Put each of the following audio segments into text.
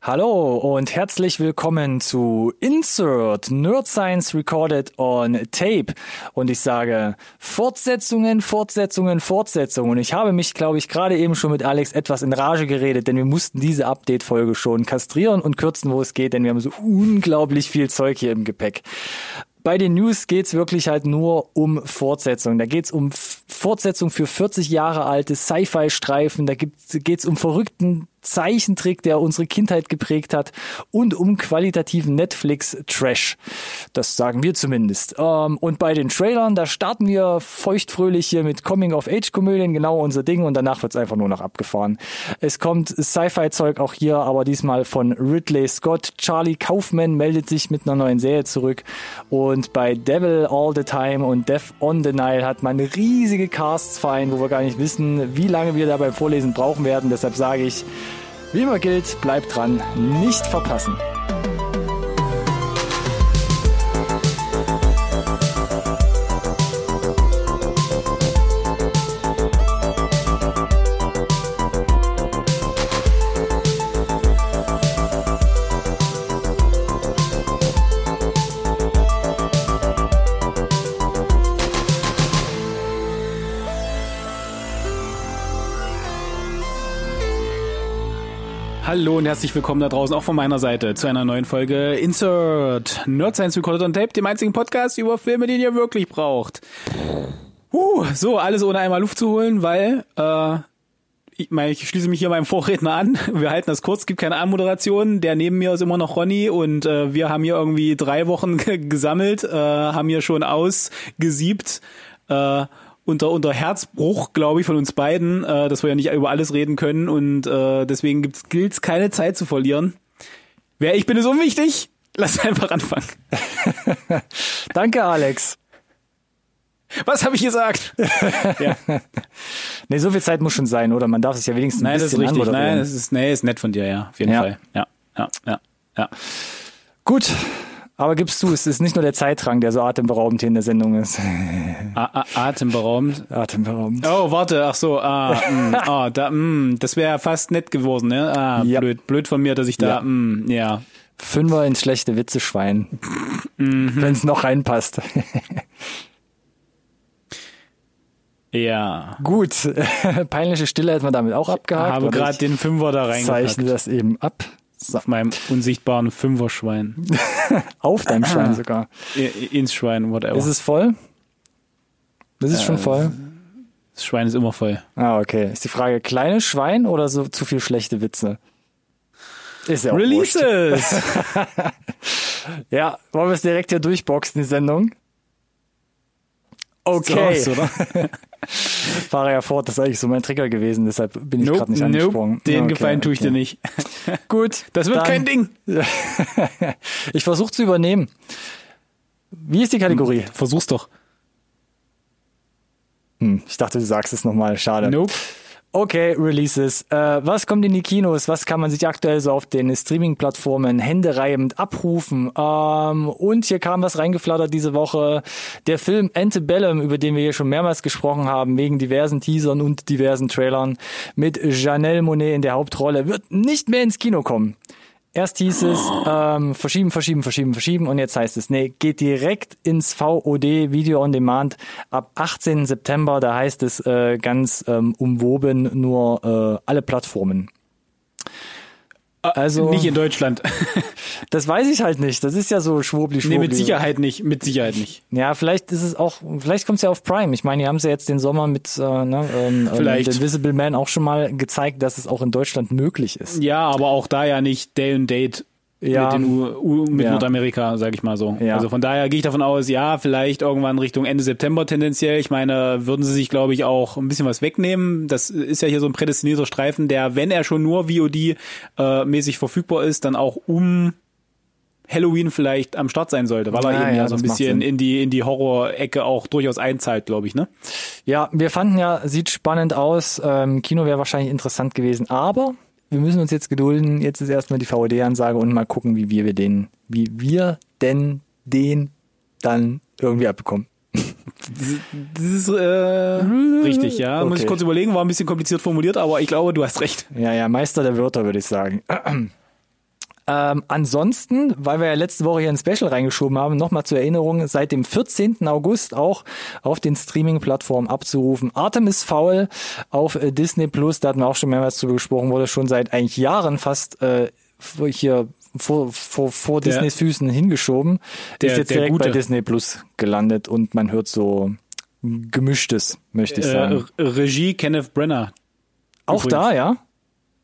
Hallo und herzlich willkommen zu Insert Nerd Science Recorded on Tape. Und ich sage Fortsetzungen, Fortsetzungen, Fortsetzungen. Und ich habe mich, glaube ich, gerade eben schon mit Alex etwas in Rage geredet, denn wir mussten diese Update-Folge schon kastrieren und kürzen, wo es geht, denn wir haben so unglaublich viel Zeug hier im Gepäck bei den News geht's wirklich halt nur um Fortsetzung. Da geht's um Fortsetzung für 40 Jahre alte Sci-Fi-Streifen. Da geht's um verrückten Zeichentrick, der unsere Kindheit geprägt hat und um qualitativen Netflix-Trash. Das sagen wir zumindest. Ähm, und bei den Trailern, da starten wir feuchtfröhlich hier mit Coming-of-Age-Komödien, genau unser Ding und danach wird's einfach nur noch abgefahren. Es kommt Sci-Fi-Zeug auch hier, aber diesmal von Ridley Scott. Charlie Kaufman meldet sich mit einer neuen Serie zurück und bei Devil All the Time und Death on the Nile hat man riesige Casts vereint, wo wir gar nicht wissen, wie lange wir da beim Vorlesen brauchen werden. Deshalb sage ich, wie immer gilt, bleibt dran, nicht verpassen. Hallo und herzlich willkommen da draußen auch von meiner Seite zu einer neuen Folge Insert Nerd Science Recorded on Tape, dem einzigen Podcast über Filme, den ihr wirklich braucht. Uh, so, alles ohne einmal Luft zu holen, weil äh, ich, meine, ich schließe mich hier meinem Vorredner an. Wir halten das kurz, gibt keine Anmoderation. Der neben mir ist immer noch Ronny und äh, wir haben hier irgendwie drei Wochen gesammelt, äh, haben hier schon ausgesiebt. Äh, unter, unter Herzbruch, glaube ich, von uns beiden, äh, dass wir ja nicht über alles reden können und äh, deswegen gibt's gilt keine Zeit zu verlieren. Wer ich bin, ist unwichtig. Lass einfach anfangen. Danke, Alex. Was habe ich gesagt? ja. Nee, so viel Zeit muss schon sein, oder? Man darf es ja wenigstens ein Nein, bisschen das ist richtig. Nein, das ist, nee, ist nett von dir, ja. Auf jeden ja. Fall. Ja, ja, ja, ja. Gut, aber gibst du, es ist nicht nur der Zeitrang, der so atemberaubend hier in der Sendung ist. A atemberaubend? Atemberaubend. Oh, warte, ach so, ah, mh, mm, ah da, mh, mm, das wäre fast nett geworden, ne? Ah, ja. blöd, blöd von mir, dass ich da, ja. Mh, mm, ja. Fünfer ins schlechte Witze-Schwein. mhm. Wenn es noch reinpasst. Ja. Gut. Peinliche Stille hätten wir damit auch abgehakt. Ich habe gerade den Fünfer da reingepackt. Zeichne das eben ab. So. Auf meinem unsichtbaren Fünferschwein. Auf deinem Schwein sogar. Ins Schwein, whatever. Ist es voll? Ist es äh, schon voll? Das Schwein ist immer voll. Ah, okay. Ist die Frage, kleines Schwein oder so zu viel schlechte Witze? Ist ja auch Releases! ja, wollen wir es direkt hier durchboxen, die Sendung? Okay. So, oder? Fahre ja fort, das ist eigentlich so mein Trigger gewesen, deshalb bin ich nope, gerade nicht nope, angesprungen. Den okay, Gefallen tue ich okay. dir nicht. Gut. Das wird dann, kein Ding. ich versuche zu übernehmen. Wie ist die Kategorie? Hm, versuch's doch. Hm, ich dachte, du sagst es nochmal. Schade. Nope. Okay, Releases. Äh, was kommt in die Kinos? Was kann man sich aktuell so auf den Streaming-Plattformen händereibend abrufen? Ähm, und hier kam was reingeflattert diese Woche. Der Film Antebellum, über den wir hier schon mehrmals gesprochen haben, wegen diversen Teasern und diversen Trailern, mit Janelle Monet in der Hauptrolle, wird nicht mehr ins Kino kommen. Erst hieß es ähm, verschieben, verschieben, verschieben, verschieben und jetzt heißt es, nee, geht direkt ins VOD Video on Demand ab 18. September. Da heißt es äh, ganz ähm, umwoben nur äh, alle Plattformen. Ah, also nicht in Deutschland. das weiß ich halt nicht. Das ist ja so schwurbli schwurbli. Nee, mit Sicherheit nicht. Mit Sicherheit nicht. Ja, vielleicht ist es auch, vielleicht kommt es ja auf Prime. Ich meine, die haben es ja jetzt den Sommer mit äh, ne, ähm, vielleicht. Ähm, Invisible Man auch schon mal gezeigt, dass es auch in Deutschland möglich ist. Ja, aber auch da ja nicht Day and Date ja, mit, den mit ja. Nordamerika, sag ich mal so. Ja. Also von daher gehe ich davon aus, ja, vielleicht irgendwann Richtung Ende September tendenziell. Ich meine, würden sie sich, glaube ich, auch ein bisschen was wegnehmen. Das ist ja hier so ein prädestinierter Streifen, der, wenn er schon nur VOD-mäßig äh, verfügbar ist, dann auch um Halloween vielleicht am Start sein sollte, weil er ja, eben ja, so ein bisschen in die in die Horror-Ecke auch durchaus einzahlt, glaube ich, ne? Ja, wir fanden ja, sieht spannend aus. Ähm, Kino wäre wahrscheinlich interessant gewesen, aber wir müssen uns jetzt gedulden. Jetzt ist erstmal die VOD-Ansage und mal gucken, wie wir den, wie wir denn den dann irgendwie abbekommen. Das ist äh, richtig, ja. Okay. Muss ich kurz überlegen, war ein bisschen kompliziert formuliert, aber ich glaube, du hast recht. Ja, ja, Meister der Wörter, würde ich sagen. Ähm, ansonsten, weil wir ja letzte Woche hier ein Special reingeschoben haben, nochmal zur Erinnerung, seit dem 14. August auch auf den Streaming-Plattformen abzurufen. Artemis Fowl auf äh, Disney Plus, da hatten wir auch schon mehrmals drüber gesprochen, wurde schon seit eigentlich Jahren fast äh, hier vor, vor, vor Der- Disneys Füßen hingeschoben. Der- ist jetzt direkt bei Gute. Disney Plus gelandet und man hört so gemischtes, möchte ich sagen. Äh, Regie Kenneth Brenner. auch übrigens. da, ja?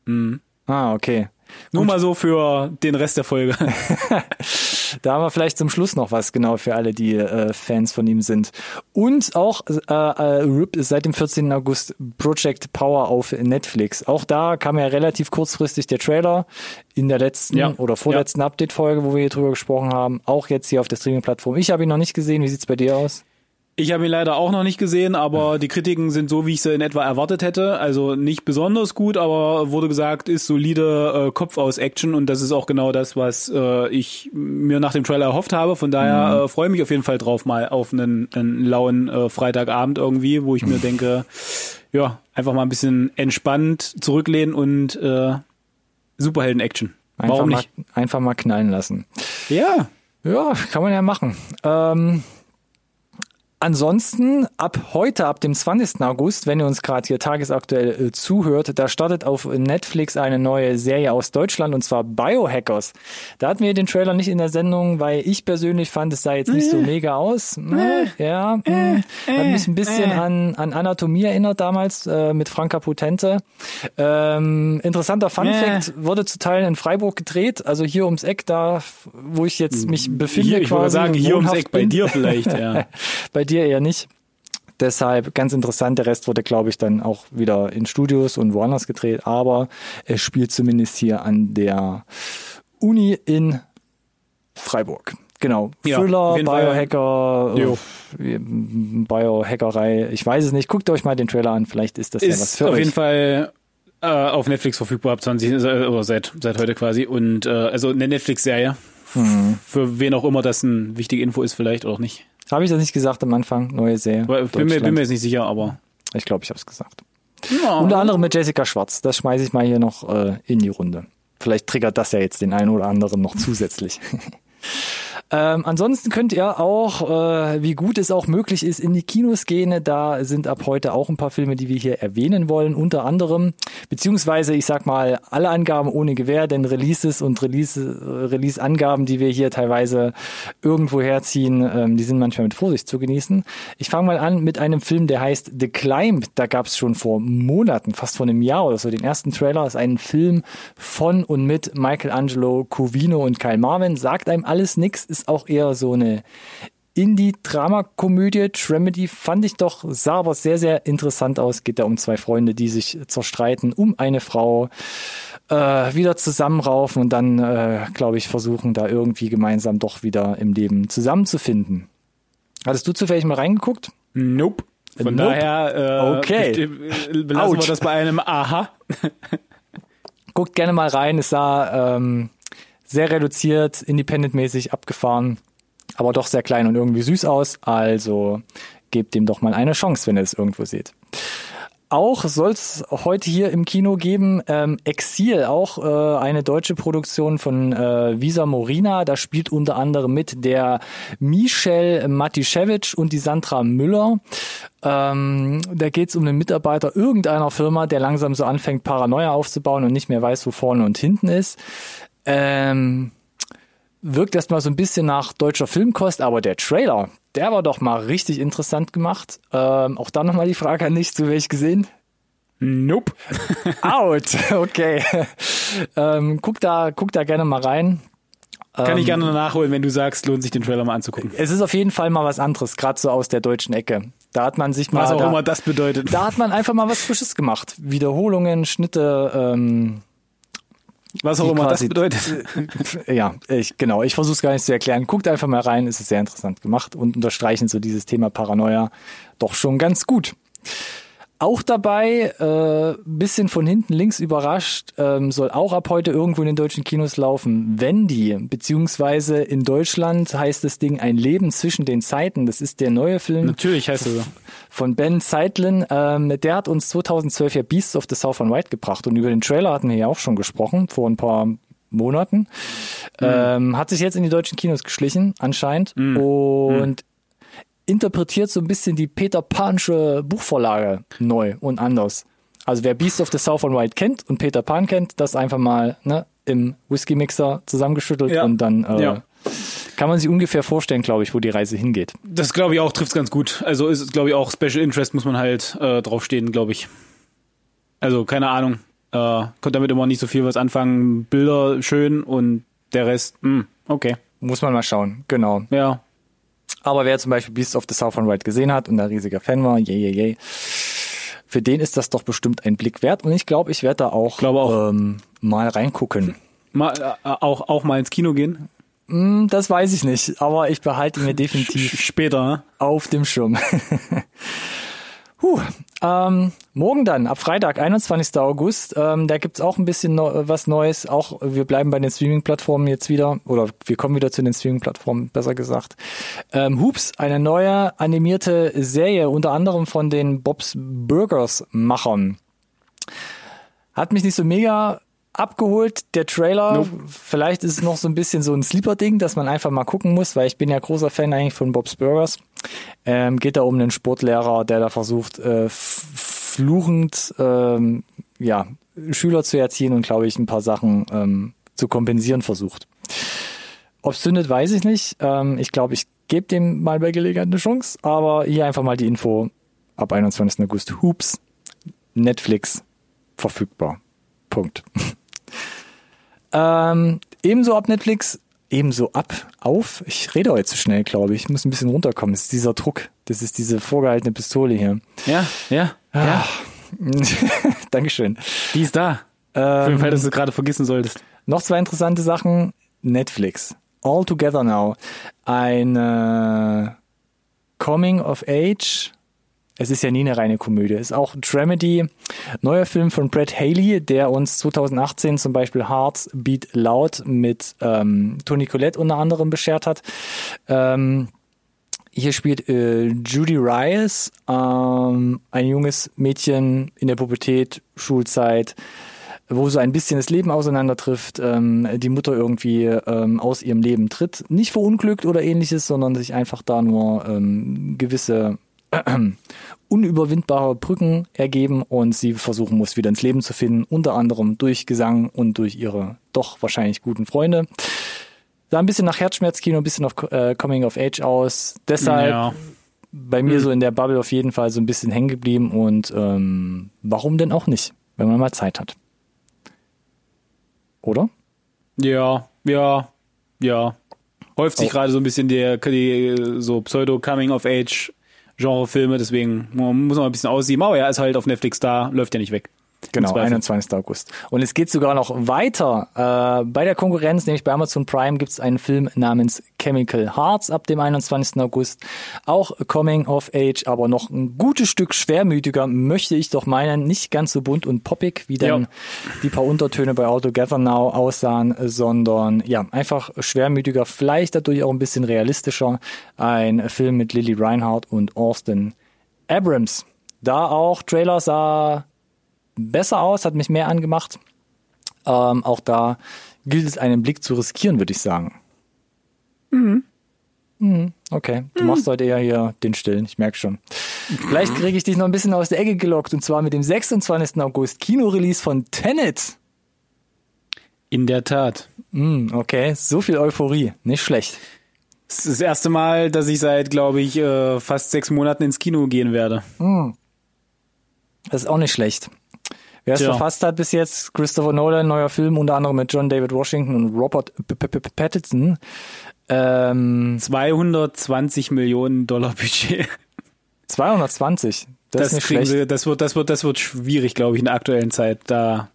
Mhm. Ah, okay. Nur mal so für den Rest der Folge. Da haben wir vielleicht zum Schluss noch was, genau, für alle, die äh, Fans von ihm sind. Und auch äh, äh, RIP ist seit dem 14. August Project Power auf Netflix. Auch da kam ja relativ kurzfristig der Trailer in der letzten Ja. oder vorletzten Update-Folge, wo wir hier drüber gesprochen haben. Auch jetzt hier auf der Streaming-Plattform. Ich habe ihn noch nicht gesehen. Wie sieht's bei dir aus? Ich habe ihn leider auch noch nicht gesehen, aber die Kritiken sind so, wie ich sie in etwa erwartet hätte. Also nicht besonders gut, aber wurde gesagt, ist solide äh, Kopf aus Action und das ist auch genau das, was äh, ich mir nach dem Trailer erhofft habe. Von daher äh, freue ich mich auf jeden Fall drauf, mal auf einen, einen lauen äh, Freitagabend irgendwie, wo ich mir denke, ja, einfach mal ein bisschen entspannt zurücklehnen und äh, Superhelden-Action. Einfach Warum mal, nicht? einfach mal knallen lassen. Ja. Ja, kann man ja machen. Ähm, ansonsten ab heute, ab dem 20. August, wenn ihr uns gerade hier tagesaktuell äh, zuhört, da startet auf Netflix eine neue Serie aus Deutschland und zwar Biohackers. Da hatten wir den Trailer nicht in der Sendung, weil ich persönlich fand, es sah jetzt nicht so mega aus. Äh, ja, mh, hat mich ein bisschen an, an Anatomie erinnert damals äh, mit Franka Potente. Ähm, interessanter Fun Äh. Fact, wurde zu Teilen in Freiburg gedreht, also hier ums Eck, da wo ich jetzt mich befinde Hier, ich würde quasi. sagen, hier ums Eck bei bin. dir vielleicht, ja. bei dir eher nicht. Deshalb ganz interessant. Der Rest wurde, glaube ich, dann auch wieder in Studios und woanders gedreht. Aber es spielt zumindest hier an der Uni in Freiburg. Genau. Ja, Thriller, auf. Biohacker, äh, Biohackerei. Ich weiß es nicht. Guckt euch mal den Trailer an. Vielleicht ist das ja was ist für auf euch. jeden Fall äh, auf Netflix verfügbar ab 20 äh, oder seit seit heute quasi und äh, also eine Netflix Serie Hm. für wen auch immer das eine wichtige Info ist vielleicht oder nicht Habe ich das nicht gesagt am Anfang? Neue Serie. Bin mir, bin mir jetzt nicht sicher aber Ich glaube, ich habe es gesagt. ja. Unter anderem mit Jessica Schwarz. Das schmeiße ich mal hier noch äh, in die Runde. Vielleicht triggert das ja jetzt den einen oder anderen noch zusätzlich. Ähm, ansonsten könnt ihr auch, äh, wie gut es auch möglich ist, in die Kinos gehen. Da sind ab heute auch ein paar Filme, die wir hier erwähnen wollen. Unter anderem, beziehungsweise ich sag mal, alle Angaben ohne Gewähr, denn Releases und Release, Release-Angaben, die wir hier teilweise irgendwo herziehen, ähm, die sind manchmal mit Vorsicht zu genießen. Ich fange mal an mit einem Film, der heißt The Climb. Da gab es schon vor Monaten, fast vor einem Jahr oder so, den ersten Trailer. Ist ein Film von und mit Michelangelo Covino und Kyle Marvin. Sagt einem alles nix, ist auch eher so eine Indie-Drama-Komödie, Tramedy, fand ich doch, sah aber sehr, sehr interessant aus. Geht da um zwei Freunde, die sich zerstreiten, um eine Frau äh, wieder zusammenraufen und dann, äh, glaube ich, versuchen, da irgendwie gemeinsam doch wieder im Leben zusammenzufinden. Hattest du zufällig mal reingeguckt? nope von Nope. daher äh, Okay. besti- äh, belassen Ouch. wir das bei einem Aha Guckt gerne mal rein. Es sah ähm, sehr reduziert, independentmäßig abgefahren, aber doch sehr klein und irgendwie süß aus. Also gebt dem doch mal eine Chance, wenn ihr es irgendwo seht. Auch soll es heute hier im Kino geben ähm, Exil, auch äh, eine deutsche Produktion von äh, Visa Morina. Da spielt unter anderem mit der Michelle Matischewitsch und die Sandra Müller. Ähm, da geht es um einen Mitarbeiter irgendeiner Firma, der langsam so anfängt, Paranoia aufzubauen und nicht mehr weiß, wo vorne und hinten ist. Ähm, wirkt erstmal so ein bisschen nach deutscher Filmkost, aber der Trailer, der war doch mal richtig interessant gemacht. Ähm, auch da nochmal die Frage an dich, zu welch gesehen? nope Out, okay. ähm, guck da, guck da gerne mal rein. kann Ähm, ich gerne nachholen wenn du sagst lohnt sich den Trailer mal anzugucken Es ist auf jeden Fall mal was anderes, gerade so aus der deutschen Ecke. Da hat man sich mal, was auch da, immer das bedeutet da hat man einfach mal was Frisches gemacht. Wiederholungen, Schnitte, ähm, was auch immer das bedeutet ja, ich, genau, ich versuche es gar nicht zu erklären. Guckt einfach mal rein, es ist sehr interessant gemacht und unterstreichen so dieses Thema Paranoia doch schon ganz gut. Auch dabei, äh, bisschen von hinten links überrascht, ähm, soll auch ab heute irgendwo in den deutschen Kinos laufen. Wendy, beziehungsweise in Deutschland heißt das Ding Ein Leben zwischen den Zeiten. Das ist der neue Film natürlich heißt es so von Ben Zeitlin. Ähm, der hat uns 2012 ja Beasts of the Southern White gebracht und über den Trailer hatten wir ja auch schon gesprochen, vor ein paar Monaten. Ähm, hat sich jetzt in die deutschen Kinos geschlichen, anscheinend. Und interpretiert so ein bisschen die Peter Pansche Buchvorlage neu und anders. Also wer Beast of the Southern Wild kennt und Peter Pan kennt, das einfach mal ne, im Whisky-Mixer zusammengeschüttelt Ja. und dann äh, Ja. kann man sich ungefähr vorstellen, glaube ich, wo die Reise hingeht. Das glaube ich auch, trifft's ganz gut. Also ist, glaube ich, auch Special Interest muss man halt äh, draufstehen, glaube ich. Also, keine Ahnung. Äh, konnte damit immer nicht so viel was anfangen. Bilder schön und der Rest, mh, okay. Muss man mal schauen, genau. Ja. Aber wer zum Beispiel Beast of the Southern Wild gesehen hat und ein riesiger Fan war, yay, yay, yay, für den ist das doch bestimmt ein Blick wert. Und ich glaube, ich werde da auch, auch. Ähm, mal reingucken. Mal, äh, auch, auch mal ins Kino gehen. Hm, Das weiß ich nicht, aber ich behalte mir definitiv später, ne? auf dem Schirm. Huh, ähm, morgen dann, ab Freitag, 21. August, ähm, da gibt's auch ein bisschen neu, was Neues. Auch wir bleiben bei den Streaming-Plattformen jetzt wieder, oder wir kommen wieder zu den Streaming-Plattformen, besser gesagt. Ähm, Hoops, eine neue animierte Serie, unter anderem von den Bob's Burgers-Machern. Hat mich nicht so mega abgeholt, der Trailer. Nope. Vielleicht ist es noch so ein bisschen so ein Sleeper-Ding, dass man einfach mal gucken muss, weil ich bin ja großer Fan eigentlich von Bob's Burgers. Ähm, geht da um einen Sportlehrer, der da versucht, äh, fluchend ähm, ja, Schüler zu erziehen und, glaube ich, ein paar Sachen ähm, zu kompensieren versucht. Ob es zündet, weiß ich nicht. Ähm, ich glaube, ich gebe dem mal bei Gelegenheit eine Chance, aber hier einfach mal die Info ab 21. August. Hoops, Netflix, verfügbar. Punkt. ähm, ebenso ab Netflix, ebenso ab, auf. Ich rede heute zu schnell, glaube ich. Ich muss ein bisschen runterkommen. Das ist dieser Druck. Das ist diese vorgehaltene Pistole hier. Ja, ja, Ah. ja. Dankeschön. Die ist da. Für den Ähm, Fall, dass du es gerade vergessen solltest. Noch zwei interessante Sachen. Netflix. All Together Now. Eine Coming of Age. Es ist ja nie eine reine Komödie. Es ist auch Dramedy. Neuer Film von Brett Haley, der uns 2018 zum Beispiel Hearts Beat Loud mit ähm, Toni Collette unter anderem beschert hat. Ähm, hier spielt äh, Judy Rice, ähm, ein junges Mädchen in der Pubertät, Schulzeit, wo so ein bisschen das Leben auseinandertrifft, ähm, die Mutter irgendwie ähm, aus ihrem Leben tritt. Nicht verunglückt oder ähnliches, sondern sich einfach da nur ähm, gewisse unüberwindbare Brücken ergeben und sie versuchen muss, wieder ins Leben zu finden, unter anderem durch Gesang und durch ihre doch wahrscheinlich guten Freunde. Sah ein bisschen nach Herzschmerzkino, ein bisschen auf äh, Coming of Age aus. Deshalb Ja. bei mir so in der Bubble auf jeden Fall so ein bisschen hängen geblieben und ähm, warum denn auch nicht, wenn man mal Zeit hat. Oder? Ja, ja, ja. Häuft sich Oh. gerade so ein bisschen der, die so Pseudo-Coming-of-Age-Genre-Filme, deswegen muss man ein bisschen aussieben. Aber ja, ist halt auf Netflix da, läuft ja nicht weg. Genau, Im Zweifel. 21. August. Und es geht sogar noch weiter. Äh, bei der Konkurrenz, nämlich bei Amazon Prime, gibt es einen Film namens Chemical Hearts ab dem 21. August. Auch Coming of Age, aber noch ein gutes Stück schwermütiger, möchte ich doch meinen. Nicht ganz so bunt und poppig, wie dann Ja. die paar Untertöne bei All Together Now aussahen, sondern ja, einfach schwermütiger, vielleicht dadurch auch ein bisschen realistischer. Ein Film mit Lily Reinhardt und Austin Abrams. Da auch Trailer sah besser aus, hat mich mehr angemacht. Ähm, auch da gilt es einen Blick zu riskieren, würde ich sagen. Mhm. Okay, du machst heute eher hier den Stillen, ich merke schon. Vielleicht kriege ich dich noch ein bisschen aus der Ecke gelockt und zwar mit dem 26. August Kinorelease von Tenet. In der Tat. Mm, okay, so viel Euphorie, nicht schlecht. Das ist das erste Mal, dass ich seit, glaube ich, äh, fast sechs Monaten ins Kino gehen werde. Das ist auch nicht schlecht. Wer es Tja. verfasst hat bis jetzt, Christopher Nolan, neuer Film, unter anderem mit John David Washington und Robert Pattinson. Ähm, 220 Millionen Dollar Budget. 220. Das, ist nicht kriegen schlecht. sie, das wird, das wird, das wird schwierig, glaube ich, in der aktuellen Zeit, da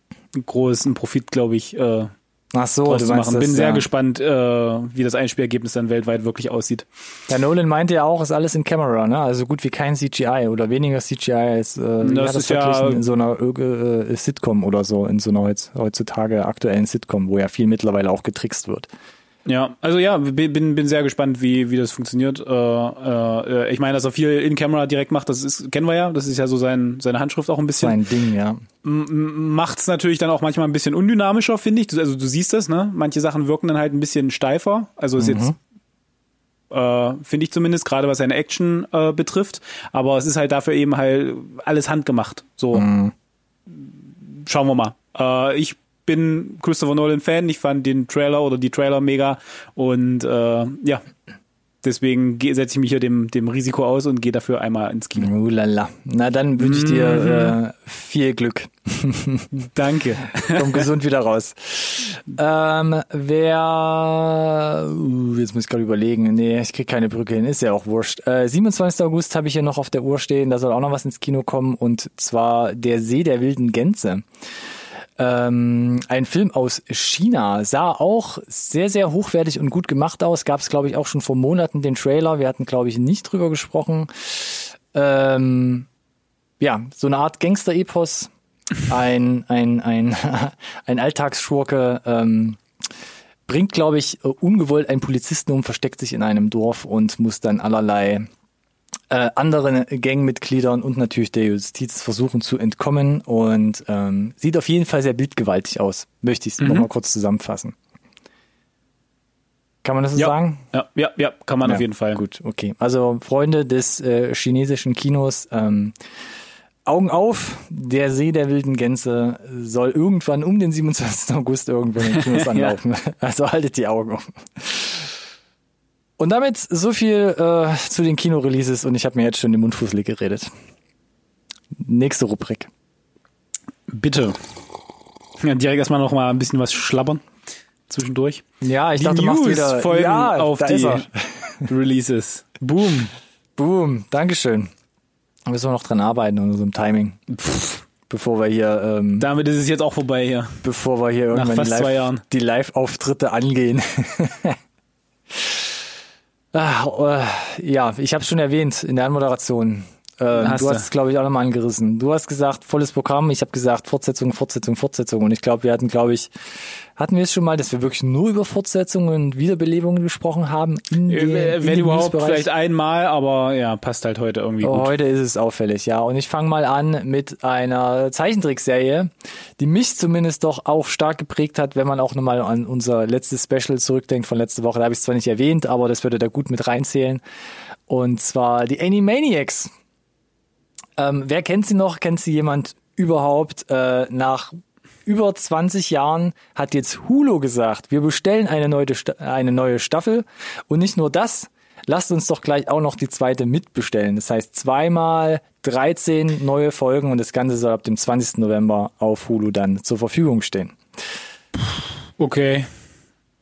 großen Profit, glaube ich, äh, Ach so, du meinst machen. Bin das, sehr ja. gespannt, äh, wie das Einspielergebnis dann weltweit wirklich aussieht. Herr Nolan meinte ja auch, ist alles in Camera, ne? Also gut wie kein CGI oder weniger CGI als äh, Das das ist ja- in so einer äh, Sitcom oder so, in so einer heutz- heutzutage aktuellen Sitcom, wo ja viel mittlerweile auch getrickst wird. Ja, also ja, bin, bin sehr gespannt, wie, wie das funktioniert. Äh, äh, ich meine, dass er viel in-Camera direkt macht, das ist, kennen wir ja, das ist ja so sein, seine Handschrift auch ein bisschen. Sein Ding, ja. Macht's natürlich dann auch manchmal ein bisschen undynamischer, finde ich. Also du siehst das, ne? Manche Sachen wirken dann halt ein bisschen steifer. Also ist mhm. jetzt äh, finde ich zumindest, gerade was seine Action äh, betrifft. Aber es ist halt dafür eben halt alles handgemacht. So, mhm. schauen wir mal. Äh, ich bin Christopher Nolan Fan. Ich fand den Trailer oder die Trailer mega und äh, ja, deswegen setze ich mich hier dem, dem Risiko aus und gehe dafür einmal ins Kino. Ulala. Na, dann wünsche ich dir äh, viel Glück. Danke. Komm gesund wieder raus. Ähm, wer, uh, jetzt muss ich gerade überlegen, nee, ich krieg keine Brücke hin, ist ja auch wurscht. Äh, 27. August habe ich hier noch auf der Uhr stehen, da soll auch noch was ins Kino kommen und zwar Der See der wilden Gänse. Ähm, ein Film aus China sah auch sehr, sehr hochwertig und gut gemacht aus. Gab es, glaube ich, auch schon vor Monaten den Trailer. Wir hatten, glaube ich, nicht drüber gesprochen. Ähm, ja, so eine Art Gangster-Epos. Ein, ein, ein, ein Alltagsschurke ähm, bringt, glaube ich, ungewollt einen Polizisten um, versteckt sich in einem Dorf und muss dann allerlei äh, anderen Gangmitgliedern und natürlich der Justiz versuchen zu entkommen und ähm, sieht auf jeden Fall sehr bildgewaltig aus. Möchte ich es mhm. nochmal kurz zusammenfassen. Kann man das so ja, sagen? Ja, ja, ja, kann man ja, auf jeden Fall. Gut, okay. Also Freunde des äh, chinesischen Kinos, ähm, Augen auf, der See der wilden Gänse soll irgendwann um den 27. August irgendwann in den Kinos anlaufen. ja. Also haltet die Augen offen. Und damit so viel äh, zu den Kinoreleases und ich habe mir jetzt schon den Mund fußlig geredet. Nächste Rubrik. Bitte. Ja, direkt erstmal noch mal ein bisschen was schlabbern zwischendurch. Ja, ich die dachte, News du machst wieder folgen ja, auf die Releases. Boom. Boom. Dankeschön. Da müssen wir noch dran arbeiten an unserem Timing. Pff, bevor wir hier. Ähm, Damit ist es jetzt auch vorbei hier. Bevor wir hier irgendwann Nach fast die Live, die Live-Auftritte angehen. Ah, äh, ja, ich habe schon erwähnt in der Anmoderation. Äh, du hast es, glaube ich, auch nochmal angerissen. Du hast gesagt, volles Programm. Ich habe gesagt, Fortsetzung, Fortsetzung, Fortsetzung. Und ich glaube, wir hatten, glaube ich, hatten wir es schon mal, dass wir wirklich nur über Fortsetzungen und Wiederbelebungen gesprochen haben? In äh, den, Wenn in überhaupt, vielleicht einmal, aber ja, passt halt heute irgendwie oh, gut. Heute ist es auffällig, ja. Und ich fange mal an mit einer Zeichentrickserie, die mich zumindest doch auch stark geprägt hat, wenn man auch nochmal an unser letztes Special zurückdenkt von letzte Woche. Da habe ich es zwar nicht erwähnt, aber das würde da gut mit reinzählen. Und zwar die Animaniacs. Ähm, wer kennt sie noch? Kennt sie jemand überhaupt? Äh, nach über 20 Jahren hat jetzt Hulu gesagt, wir bestellen eine neue, eine neue Staffel. Und nicht nur das, lasst uns doch gleich auch noch die zweite mitbestellen. Das heißt zweimal 13 neue Folgen und das Ganze soll ab dem 20. November auf Hulu dann zur Verfügung stehen. Okay.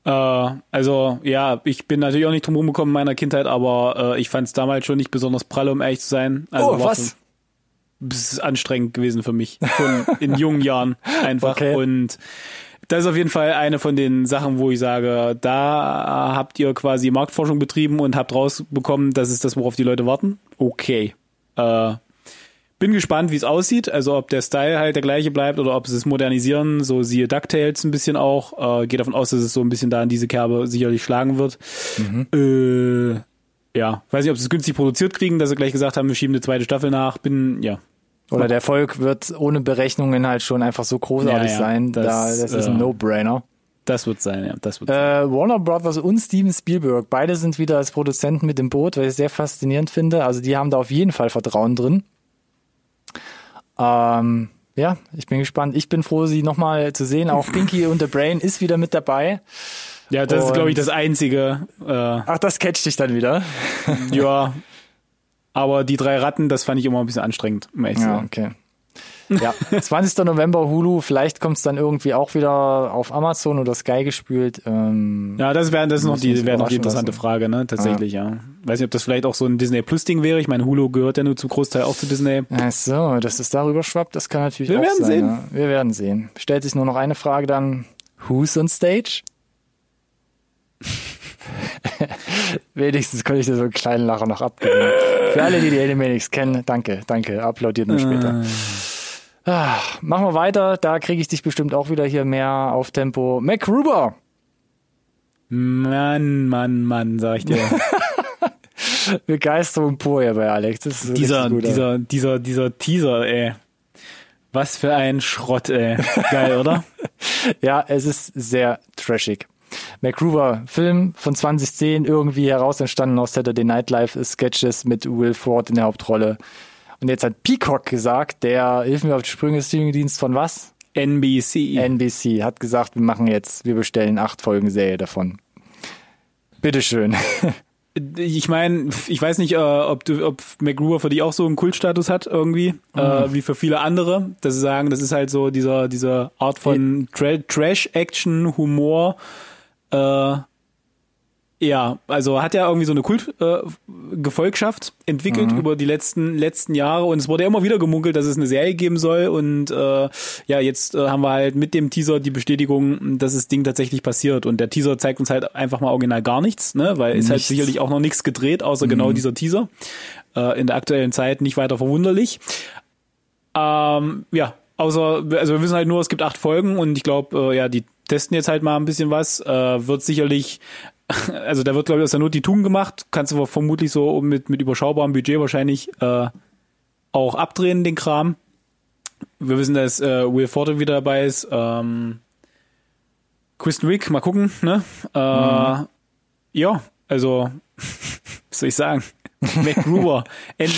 Äh, also ja, ich bin natürlich auch nicht drum rumgekommen in meiner Kindheit, aber äh, ich fand es damals schon nicht besonders prall, um ehrlich zu sein. Also oh, was? Ist anstrengend gewesen für mich. Schon in jungen Jahren einfach. Okay. Und das ist auf jeden Fall eine von den Sachen, wo ich sage, da habt ihr quasi Marktforschung betrieben und habt rausbekommen, das ist das, worauf die Leute warten. Okay. Äh, bin gespannt, wie es aussieht. Also ob der Style halt der gleiche bleibt oder ob sie es modernisieren. So siehe DuckTales ein bisschen auch. Äh, geht davon aus, dass es so ein bisschen da in diese Kerbe sicherlich schlagen wird. Mhm. Äh, ja, weiß nicht, ob sie es günstig produziert kriegen, dass sie gleich gesagt haben, wir schieben eine zweite Staffel nach. Bin, ja. Oder der Erfolg wird ohne Berechnungen halt schon einfach so großartig ja, ja, sein. Das, da, das ist ein äh, No-Brainer. Das wird sein, ja. Das wird sein. Äh, Warner Brothers und Steven Spielberg, beide sind wieder als Produzenten mit im Boot, was ich sehr faszinierend finde. Also die haben da auf jeden Fall Vertrauen drin. Ähm, ja, ich bin gespannt. Ich bin froh, sie nochmal zu sehen. Auch Pinky und The Brain ist wieder mit dabei. Ja, das und ist, glaube ich, das Einzige. Äh, Ach, das catcht dich dann wieder. ja. Aber die drei Ratten, das fand ich immer ein bisschen anstrengend. Um ja, okay. Ja, 20. November Hulu, vielleicht kommt es dann irgendwie auch wieder auf Amazon oder Sky gespült. Ähm, ja, das wäre das noch die, wäre noch die interessante lassen. Frage, ne? Tatsächlich, ja. ja. Weiß nicht, ob das vielleicht auch so ein Disney Plus Ding wäre. Ich meine, Hulu gehört ja nur zum Großteil auch zu Disney. Ach so, dass es darüber schwappt, das kann natürlich Wir auch werden sein. Sehen. Ja. Wir werden sehen. Stellt sich nur noch eine Frage dann. Who's on stage? Wenigstens konnte ich da so einen kleinen Lacher noch abgeben. Für alle, die die Animaniacs kennen, danke, danke. Applaudiert mir später. Ah, machen wir weiter. Da kriege ich dich bestimmt auch wieder hier mehr auf Tempo. MacGruber. Mann, Mann, Mann, sag ich dir. Begeisterung pur ja bei Alex. Ist dieser, dieser, dieser, dieser Teaser, ey. Was für ein Schrott, ey. Geil, oder? ja, es ist sehr trashig. MacGruber, Film von 2010, irgendwie heraus entstanden aus Saturday Night Live Sketches mit Will Ford in der Hauptrolle. Und jetzt hat Peacock gesagt, der, hilf mir auf die Sprünge, Streamingdienst von was? NBC. NBC hat gesagt, wir machen jetzt, wir bestellen acht Folgen Serie davon. Bitteschön. ich meine, ich weiß nicht, äh, ob du, ob McGruber für dich auch so einen Kultstatus hat irgendwie, mhm. äh, wie für viele andere, dass sie sagen, das ist halt so dieser dieser Art von Tra Trash-Action, Humor, äh, ja, also hat ja irgendwie so eine Kultgefolgschaft äh, entwickelt mhm. über die letzten letzten Jahre und es wurde ja immer wieder gemunkelt, dass es eine Serie geben soll und äh, ja, jetzt äh, haben wir halt mit dem Teaser die Bestätigung, dass das Ding tatsächlich passiert und der Teaser zeigt uns halt einfach mal original gar nichts, ne, weil nichts. ist halt sicherlich auch noch nichts gedreht, außer mhm. genau dieser Teaser. Äh, in der aktuellen Zeit nicht weiter verwunderlich. Ähm, ja, außer also wir wissen halt nur, es gibt acht Folgen und ich glaube, äh, ja, die testen jetzt halt mal ein bisschen was, äh, wird sicherlich also da wird, glaube ich, aus der Not die Tugend gemacht. Kannst du vermutlich so mit, mit überschaubarem Budget wahrscheinlich äh, auch abdrehen, den Kram. Wir wissen, dass äh, Will Forte wieder dabei ist. Ähm, Kristen Wick, mal gucken, ne? Äh, mhm. Ja, also, was soll ich sagen? MacGruber.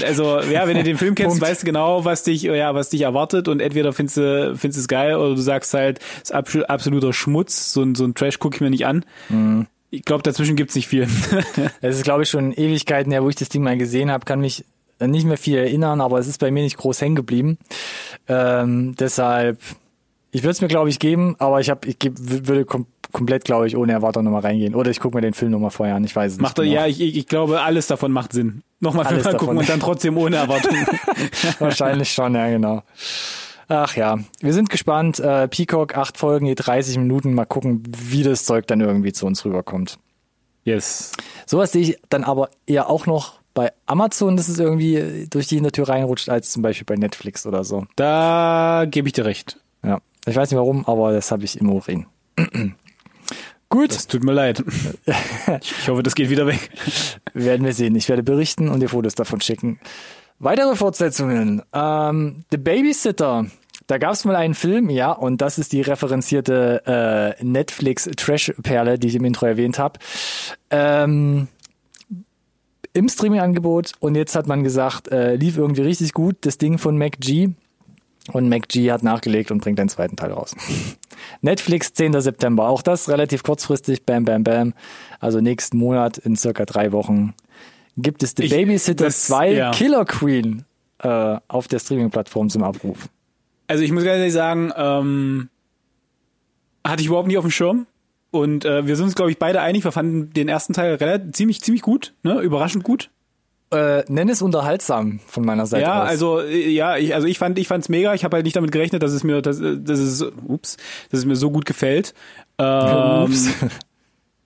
also, ja, wenn du den Film kennst, weißt du genau, was dich, ja, was dich erwartet und entweder findest du, findest es geil oder du sagst halt, es ist absoluter Schmutz, so ein, so ein Trash gucke ich mir nicht an. Mhm ich glaube, dazwischen gibt's nicht viel. Es ist, glaube ich, schon Ewigkeiten her, wo ich das Ding mal gesehen habe, kann mich nicht mehr viel erinnern, aber es ist bei mir nicht groß hängen geblieben. Ähm, deshalb, ich würde es mir, glaube ich, geben, aber ich, hab, ich geb, würde kom komplett, glaube ich, ohne Erwartung nochmal reingehen. Oder ich gucke mir den Film nochmal vorher an, ich weiß es macht nicht. Genau. Ja, ich, ich glaube, alles davon macht Sinn. Nochmal Film gucken und dann trotzdem ohne Erwartung. Wahrscheinlich schon, ja, genau. Ach ja, wir sind gespannt. Äh, Peacock, acht Folgen, je 30 Minuten. Mal gucken, wie das Zeug dann irgendwie zu uns rüberkommt. Yes. Sowas sehe ich dann aber eher auch noch bei Amazon, dass es irgendwie durch die Hintertür reinrutscht, als zum Beispiel bei Netflix oder so. Da gebe ich dir recht. Ja. Ich weiß nicht warum, aber das habe ich im Urin. Gut. Das tut mir leid. ich hoffe, das geht wieder weg. Werden wir sehen. Ich werde berichten und dir Fotos davon schicken. Weitere Fortsetzungen. Ähm, The Babysitter. Da gab es mal einen Film, ja, und das ist die referenzierte äh, Netflix-Trash-Perle, die ich im Intro erwähnt habe. Ähm, Im Streaming-Angebot und jetzt hat man gesagt, äh, lief irgendwie richtig gut, das Ding von MacG. Und MacG hat nachgelegt und bringt den zweiten Teil raus. Netflix 10. September, auch das relativ kurzfristig, bam, bam, bam. Also nächsten Monat in circa drei Wochen gibt es The ich, Babysitter das, 2 ja. Killer Queen äh, auf der Streaming-Plattform zum Abruf. Also ich muss ganz ehrlich sagen, ähm, hatte ich überhaupt nicht auf dem Schirm. Und äh, wir sind uns, glaube ich, beide einig. Wir fanden den ersten Teil relativ, ziemlich, ziemlich gut, ne? Überraschend gut. Äh, nenn es unterhaltsam von meiner Seite ja, aus. also äh, ja, ich, also ich fand, ich fand's mega. Ich habe halt nicht damit gerechnet, dass es mir, dass, dass es, ups, dass es mir so gut gefällt. Ähm, ups.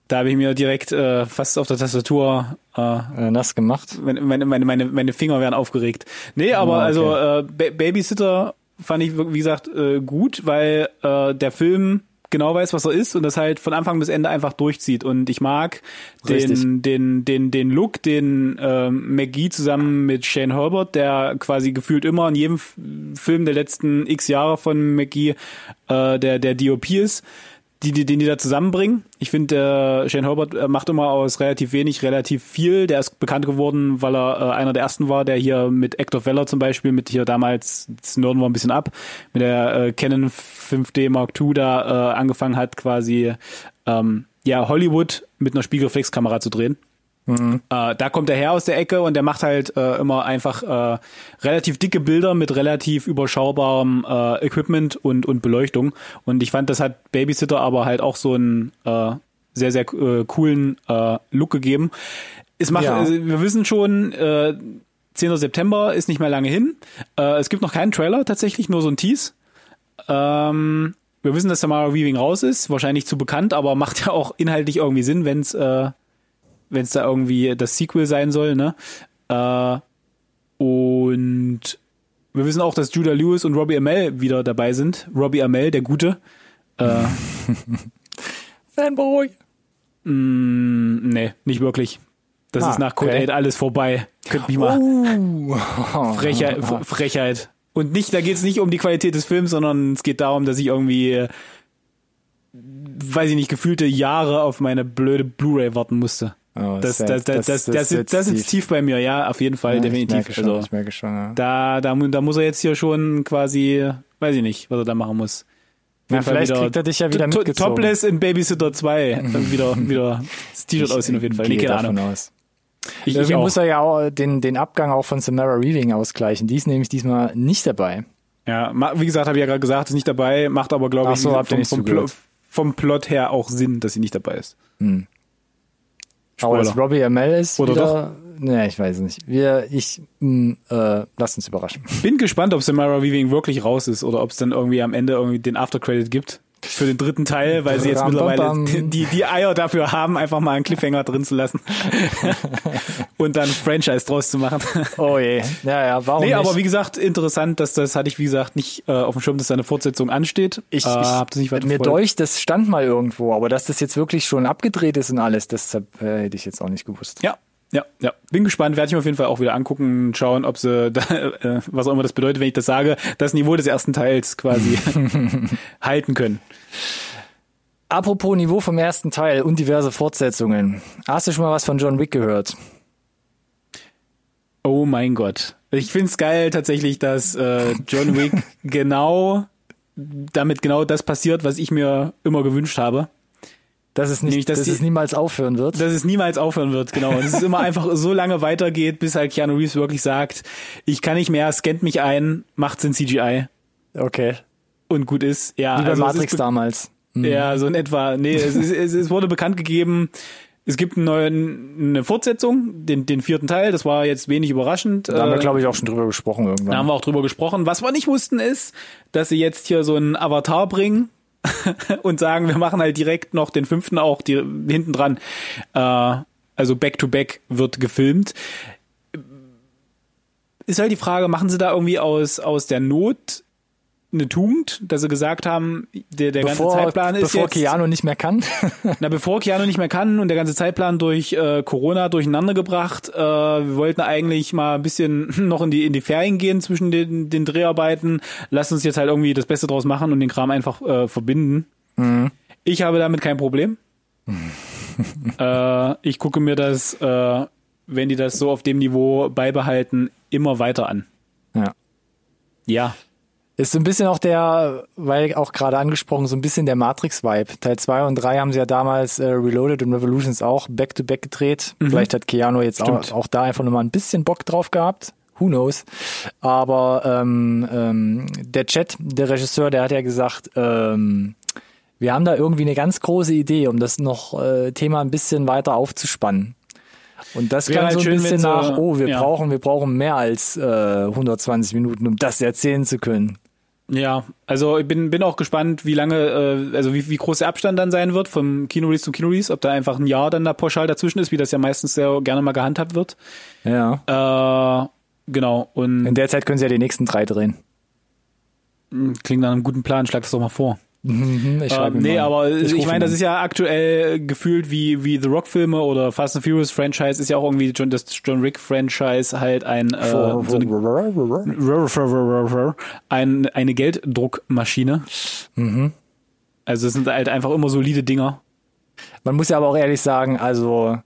Da habe ich mir direkt äh, fast auf der Tastatur äh, äh nass gemacht. Meine, meine, meine, meine Finger werden aufgeregt. Nee, aber oh, okay. also äh, ba Babysitter fand ich, wie gesagt, äh, gut, weil äh, der Film genau weiß, was er ist und das halt von Anfang bis Ende einfach durchzieht. Und ich mag den, den, den, den Look, den äh, McGee zusammen mit Shane Herbert, der quasi gefühlt immer in jedem Film der letzten x Jahre von McGee äh, der, der DOP ist die, die, den die da zusammenbringen. Ich finde, äh, Shane Herbert äh, macht immer aus relativ wenig relativ viel. Der ist bekannt geworden, weil er äh, einer der ersten war, der hier mit Hector Weller zum Beispiel, mit hier damals, das nörden wir ein bisschen ab, mit der äh, Canon 5D Mark II da äh, angefangen hat, quasi ähm, ja Hollywood mit einer Spiegelreflexkamera zu drehen. Mhm. Äh, da kommt er her aus der Ecke und der macht halt äh, immer einfach äh, relativ dicke Bilder mit relativ überschaubarem äh, Equipment und, und Beleuchtung. Und ich fand, das hat Babysitter aber halt auch so einen äh, sehr, sehr äh, coolen äh, Look gegeben. Es macht, ja. also wir wissen schon, äh, 10. September ist nicht mehr lange hin. Äh, es gibt noch keinen Trailer tatsächlich, nur so ein Tease. Ähm, wir wissen, dass der Mara Weaving raus ist, wahrscheinlich zu bekannt, aber macht ja auch inhaltlich irgendwie Sinn, wenn es äh, wenn es da irgendwie das Sequel sein soll, ne? Äh, und wir wissen auch, dass Judah Lewis und Robbie Amell wieder dabei sind. Robbie Amell, der Gute. Äh, Fanboy. Mm, nee, nicht wirklich. Das Ah, ist nach Code okay. 8 alles vorbei. Könnt mich mal. Uh. Frechheit, Frechheit. Und nicht, da geht es nicht um die Qualität des Films, sondern es geht darum, dass ich irgendwie, äh, weiß ich nicht, gefühlte Jahre auf meine blöde Blu-ray warten musste. Oh, Das, das, das, das, das, sitzt, das sitzt tief bei mir, ja, auf jeden Fall, Ja, definitiv. Ich schon, also, ich schon, ja. da, da, da muss er jetzt hier schon quasi, weiß ich nicht, was er da machen muss. Na, Fall vielleicht wieder kriegt er dich ja wieder mitgezogen. Topless in Babysitter 2 äh, wieder, wieder das T-Shirt aussehen auf jeden Fall. Nee, keine Ahnung. Aus. Ich, ich Irgendwie auch. muss er ja auch den, den Abgang auch von Samara Weaving ausgleichen. Die ist nämlich diesmal nicht dabei. Ja, wie gesagt, habe ich ja gerade gesagt, ist nicht dabei, macht aber, glaube ich, so, vom, vom, zugehört. Plo- vom Plot her auch Sinn, dass sie nicht dabei ist. Aber dass Spoiler. Robbie Amell ist Oder wieder, Nee, ich weiß nicht. Wir, ich, mh, äh, lasst uns überraschen. Bin gespannt, ob Samara Weaving wirklich raus ist oder ob es dann irgendwie am Ende irgendwie den Aftercredit gibt für den dritten Teil, weil sie jetzt mittlerweile die, die Eier dafür haben, einfach mal einen Cliffhanger drin zu lassen und dann Franchise draus zu machen. Oh je. Ja, ja, warum Nee, nicht? aber wie gesagt, interessant, dass das hatte ich, wie gesagt, nicht äh, auf dem Schirm, dass da eine Fortsetzung ansteht. ich, äh, hab das nicht weiter mir durch, das stand mal irgendwo, aber dass das jetzt wirklich schon abgedreht ist und alles, deshalb äh, hätte ich jetzt auch nicht gewusst. Ja, ja, ja. Bin gespannt, werde ich mir auf jeden Fall auch wieder angucken, schauen, ob sie, da, äh, was auch immer das bedeutet, wenn ich das sage, das Niveau des ersten Teils quasi halten können. Apropos Niveau vom ersten Teil und diverse Fortsetzungen. Hast du schon mal was von John Wick gehört? Oh mein Gott. Ich find's geil tatsächlich, dass äh, John Wick genau damit genau das passiert, was ich mir immer gewünscht habe. Dass es nicht, Nämlich, dass dass die- es niemals aufhören wird. Dass es niemals aufhören wird, genau. Und es ist immer einfach so lange weitergeht, bis halt Keanu Reeves wirklich sagt, ich kann nicht mehr, scannt mich ein, macht's in CGI Okay. und gut ist. Ja, Wie bei also Matrix ist, damals. Mhm. Ja, so in etwa. Nee, es, ist, es, es wurde bekannt gegeben, es gibt einen neuen, eine Fortsetzung, den, den vierten Teil. Das war jetzt wenig überraschend. Da haben wir, Äh, glaube ich, auch schon drüber gesprochen irgendwann. da haben wir auch drüber gesprochen. Was wir nicht wussten ist, dass sie jetzt hier so einen Avatar bringen und sagen, wir machen halt direkt noch den fünften auch die, hinten dran. Äh, also back to back wird gefilmt. Ist halt die Frage, machen sie da irgendwie aus, aus der Not eine Tugend, dass sie gesagt haben, der, der ganze bevor Zeitplan ist bevor jetzt, Keanu nicht mehr kann. na, bevor Keanu nicht mehr kann und der ganze Zeitplan durch äh, Corona durcheinander gebracht, äh, wir wollten eigentlich mal ein bisschen noch in die in die Ferien gehen zwischen den, den Dreharbeiten. Lass uns jetzt halt irgendwie das Beste draus machen und den Kram einfach äh, verbinden. Ich habe damit kein Problem. äh, ich gucke mir das, äh, wenn die das so auf dem Niveau beibehalten, immer weiter an. ja. Ja, Ist so ein bisschen auch der, weil auch gerade angesprochen, so ein bisschen der Matrix-Vibe. Teil 2 und 3 haben sie ja damals äh, Reloaded und Revolutions auch back-to-back gedreht. Vielleicht hat Keanu jetzt auch, Mhm. Auch da einfach nochmal ein bisschen Bock drauf gehabt. Who knows? Aber ähm, ähm, der Chat, der Regisseur, der hat ja gesagt, ähm, wir haben da irgendwie eine ganz große Idee, um das noch äh, Thema ein bisschen weiter aufzuspannen. Und das Wäre klang halt so ein bisschen nach, oh, wir ja. brauchen, wir brauchen mehr als äh, 120 Minuten, um das erzählen zu können. Ja, also ich bin, bin auch gespannt, wie lange, äh, also wie, wie groß der Abstand dann sein wird vom Kino-Release zum Kino-Release, ob da einfach ein Jahr dann da pauschal dazwischen ist, wie das ja meistens sehr gerne mal gehandhabt wird. Ja. Äh, genau, und In der Zeit können sie ja die nächsten drei drehen. klingt nach einem guten Plan, schlag das doch mal vor. Mhm, ich Äh, schreibe nee, aber ich, ihn meine, das ist ja aktuell gefühlt wie, wie The Rock-Filme oder Fast and Furious Franchise ist ja auch irgendwie John, das John Wick-Franchise halt ein, äh, so eine, ein, eine Gelddruckmaschine. Mhm. Also es sind halt einfach immer solide Dinger. Man muss ja aber auch ehrlich sagen, also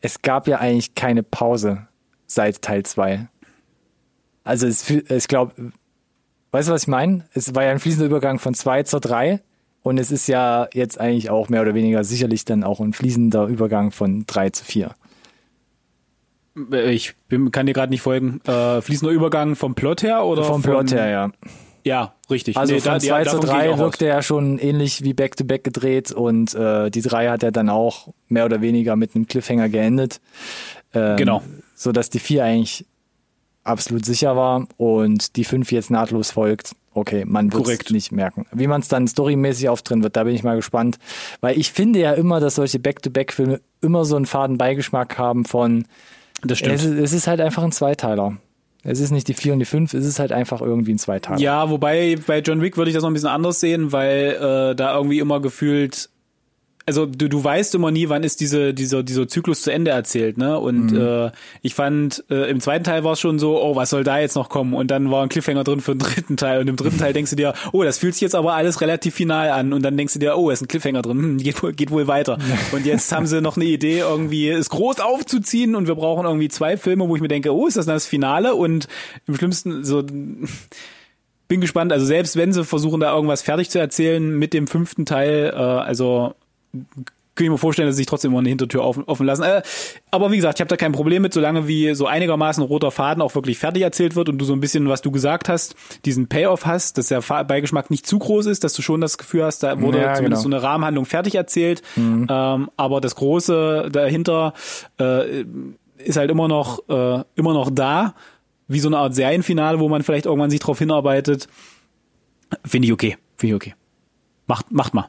es gab ja eigentlich keine Pause seit Teil 2. Also es, ich glaube, weißt du, was ich meine? Es war ja ein fließender Übergang von 2 zur 3 und es ist ja jetzt eigentlich auch mehr oder weniger sicherlich dann auch ein fließender Übergang von 3 zu 4. Äh, Ich bin, kann dir gerade nicht folgen. Äh, fließender Übergang vom Plot her oder Vom Plot her, ja. Ja, richtig. Also Nee, von da- 2 ja, zu davon gehe ich 3 auch wirkt aus. er ja schon ähnlich wie Back-to-Back gedreht und äh, die 3 hat er dann auch mehr oder weniger mit einem Cliffhanger geendet. Ähm, Genau. So dass die 4 eigentlich absolut sicher war und die 5 jetzt nahtlos folgt. Okay, man wird nicht merken. Wie man es dann storymäßig aufdrehen wird, da bin ich mal gespannt. Weil ich finde ja immer, dass solche Back-to-Back-Filme immer so einen faden Beigeschmack haben von Das stimmt. es ist, es ist halt einfach ein Zweiteiler. Es ist nicht die 4 und die 5, es ist halt einfach irgendwie ein Zweiteiler. Ja, wobei bei John Wick würde ich das noch ein bisschen anders sehen, weil äh, da irgendwie immer gefühlt also du, du weißt immer nie, wann ist diese, dieser, dieser Zyklus zu Ende erzählt, ne? Und mhm. äh, ich fand, äh, im zweiten Teil war es schon so, oh, was soll da jetzt noch kommen? Und dann war ein Cliffhanger drin für den dritten Teil. Und im dritten Teil denkst du dir, oh, das fühlt sich jetzt aber alles relativ final an. Und dann denkst du dir, oh, ist ein Cliffhanger drin, hm, geht, wohl, geht wohl weiter. Und jetzt haben sie noch eine Idee, irgendwie es groß aufzuziehen und wir brauchen irgendwie zwei Filme, wo ich mir denke, oh, ist das das Finale? Und im schlimmsten so bin gespannt. Also selbst wenn sie versuchen, da irgendwas fertig zu erzählen mit dem fünften Teil, äh, also kann ich mir vorstellen, dass sie sich trotzdem immer eine Hintertür offen, offen lassen. Äh, aber wie gesagt, ich habe da kein Problem mit, solange wie so einigermaßen roter Faden auch wirklich fertig erzählt wird und du so ein bisschen, was du gesagt hast, diesen Payoff hast, dass der Beigeschmack nicht zu groß ist, dass du schon das Gefühl hast, da wurde ja, zumindest genau. so eine Rahmenhandlung fertig erzählt. Mhm. Ähm, aber das Große dahinter äh, ist halt immer noch äh, immer noch da, wie so eine Art Serienfinale, wo man vielleicht irgendwann sich drauf hinarbeitet. Finde ich okay. Finde ich okay. Macht, macht mal.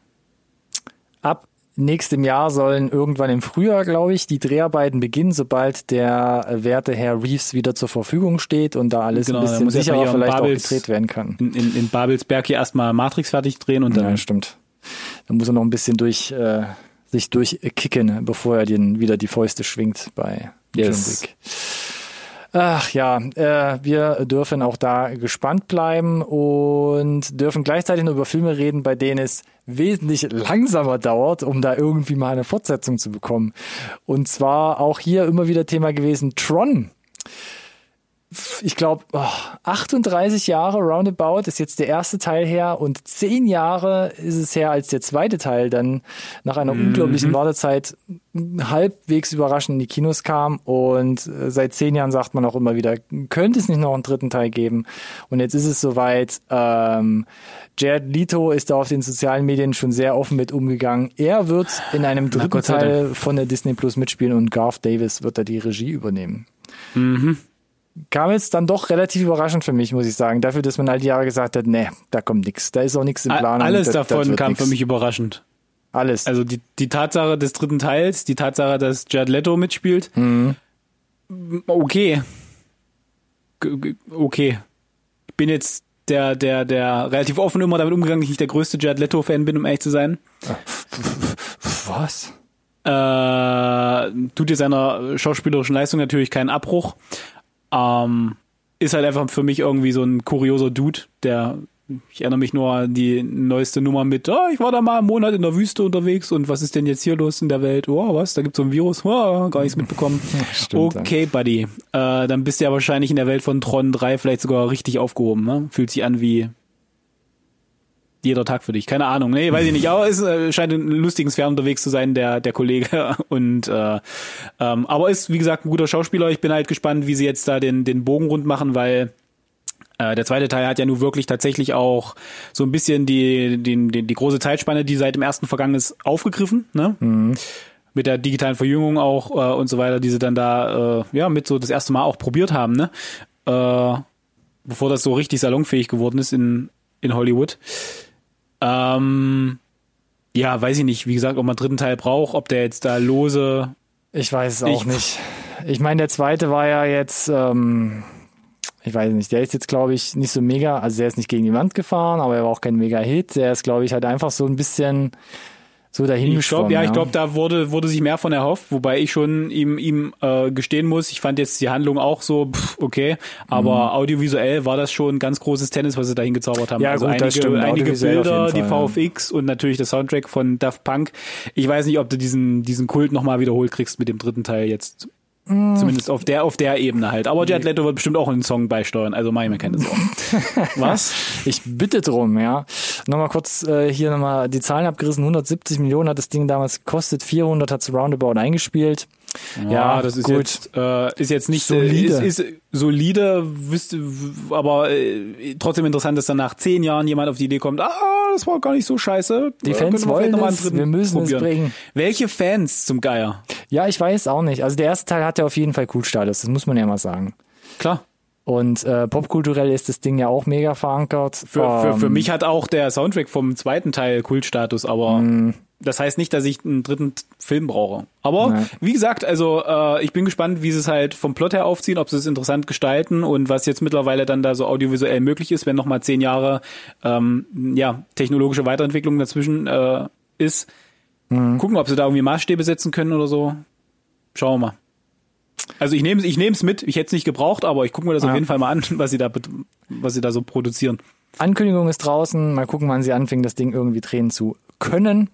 Ab nächstem Jahr sollen irgendwann im Frühjahr, glaube ich, die Dreharbeiten beginnen, sobald der werte Herr Reeves wieder zur Verfügung steht und da alles genau, ein bisschen sicherer vielleicht Babels, auch gedreht werden kann. In, in, in Babelsberg hier erstmal Matrix fertig drehen und dann. Ja, stimmt. Da muss er noch ein bisschen durch, äh, sich durchkicken, bevor er den, wieder die Fäuste schwingt bei yes. John Wick. Ach ja, äh, wir dürfen auch da gespannt bleiben und dürfen gleichzeitig nur über Filme reden, bei denen es wesentlich langsamer dauert, um da irgendwie mal eine Fortsetzung zu bekommen. Und zwar auch hier immer wieder Thema gewesen, Tron ich glaube, oh, 38 Jahre roundabout ist jetzt der erste Teil her und zehn Jahre ist es her, als der zweite Teil dann nach einer mhm. unglaublichen Wartezeit halbwegs überraschend in die Kinos kam und äh, seit zehn Jahren sagt man auch immer wieder, könnte es nicht noch einen dritten Teil geben und jetzt ist es soweit. Ähm, Jared Leto ist da auf den sozialen Medien schon sehr offen mit umgegangen. Er wird in einem dritten Teil von der Disney Plus mitspielen und Garth Davis wird da die Regie übernehmen. Mhm kam jetzt dann doch relativ überraschend für mich, muss ich sagen. Dafür, dass man all die Jahre gesagt hat, nee, da kommt nichts, da ist auch nichts im Plan. Alles das, davon das kam nix. für mich überraschend. Alles. Also die, die Tatsache des dritten Teils, die Tatsache, dass Jared Leto mitspielt. Mhm. Okay. Okay. Ich bin jetzt der, der, der relativ offen immer damit umgegangen, dass ich nicht der größte Jared Leto-Fan bin, um ehrlich zu sein. Was? Äh, tut dir seiner schauspielerischen Leistung natürlich keinen Abbruch. Ähm, ist halt einfach für mich irgendwie so ein kurioser Dude, der ich erinnere mich nur an die neueste Nummer mit, oh, ich war da mal einen Monat in der Wüste unterwegs und was ist denn jetzt hier los in der Welt? Oh, was? Da gibt's so ein Virus? Oh, gar nichts mitbekommen. Stimmt, okay, Buddy. Äh, dann bist du ja wahrscheinlich in der Welt von Tron 3 vielleicht sogar richtig aufgehoben. Ne? Fühlt sich an wie jeder Tag für dich. Keine Ahnung. Nee, weiß ich nicht. Aber es äh, scheint ein lustigen Sphären unterwegs zu sein, der, der Kollege. Und äh, ähm, aber ist, wie gesagt, ein guter Schauspieler. Ich bin halt gespannt, wie sie jetzt da den, den Bogen rund machen, weil äh, der zweite Teil hat ja nun wirklich tatsächlich auch so ein bisschen die, die, die, die große Zeitspanne, die seit dem ersten vergangen ist, aufgegriffen. Ne? Mhm mit der digitalen Verjüngung auch äh, und so weiter, die sie dann da äh, ja mit so das erste Mal auch probiert haben, ne? Äh, bevor das so richtig salonfähig geworden ist in in Hollywood. Ähm, ja, weiß ich nicht, wie gesagt, ob man dritten Teil braucht, ob der jetzt da lose. Ich weiß es auch ich, nicht. Ich meine, der zweite war ja jetzt, ähm, ich weiß nicht, der ist jetzt, glaube ich, nicht so mega, also der ist nicht gegen die Wand gefahren, aber er war auch kein Mega-Hit. Der ist, glaube ich, halt einfach so ein bisschen so dahin ich glaub, ja, ich glaube, da wurde wurde sich mehr von erhofft, wobei ich schon ihm ihm äh, gestehen muss, ich fand jetzt die Handlung auch so pff, okay, aber mhm. audiovisuell war das schon ein ganz großes Tennis, was sie dahin gezaubert haben. Ja, also gut, einige, stimmt, einige Bilder, die VFX ja. und natürlich der Soundtrack von Daft Punk. Ich weiß nicht, ob du diesen diesen Kult nochmal wiederholt kriegst mit dem dritten Teil jetzt Mm. Zumindest auf der, auf der Ebene halt. Aber Jared Leto wird bestimmt auch einen Song beisteuern, also mach ich mir keine Sorgen. Was? Ich bitte drum, ja. Nochmal kurz äh, hier nochmal die Zahlen abgerissen. 170 Millionen hat das Ding damals gekostet, 400 hat es roundabout eingespielt. Ja, das ist gut. jetzt äh, ist jetzt nicht solide. Ist, ist solide, wüsste, aber äh, trotzdem interessant, dass dann nach zehn Jahren jemand auf die Idee kommt, ah, das war gar nicht so scheiße. Die Fans wollen es, wir müssen probieren. es bringen. Welche Fans zum Geier? Ja, ich weiß auch nicht. Also der erste Teil hat ja auf jeden Fall Kultstatus, das muss man ja mal sagen. Klar. Und äh, popkulturell ist das Ding ja auch mega verankert. Für, ähm, für, für ähm, mich hat auch der Soundtrack vom zweiten Teil Kultstatus, aber mm. Das heißt nicht, dass ich einen dritten Film brauche. Aber Nein. wie gesagt, also äh, ich bin gespannt, wie sie es halt vom Plot her aufziehen, ob sie es interessant gestalten und was jetzt mittlerweile dann da so audiovisuell möglich ist, wenn nochmal zehn Jahre ähm, ja technologische Weiterentwicklung dazwischen äh, ist Mhm. Gucken, ob sie da irgendwie Maßstäbe setzen können oder so. Schauen wir mal. Also ich nehme ich nehme es mit. Ich hätte es nicht gebraucht, aber ich gucke mir das ja. auf jeden Fall mal an, was sie da was sie da so produzieren. Ankündigung ist draußen. Mal gucken, wann sie anfängt, das Ding irgendwie drehen zu können.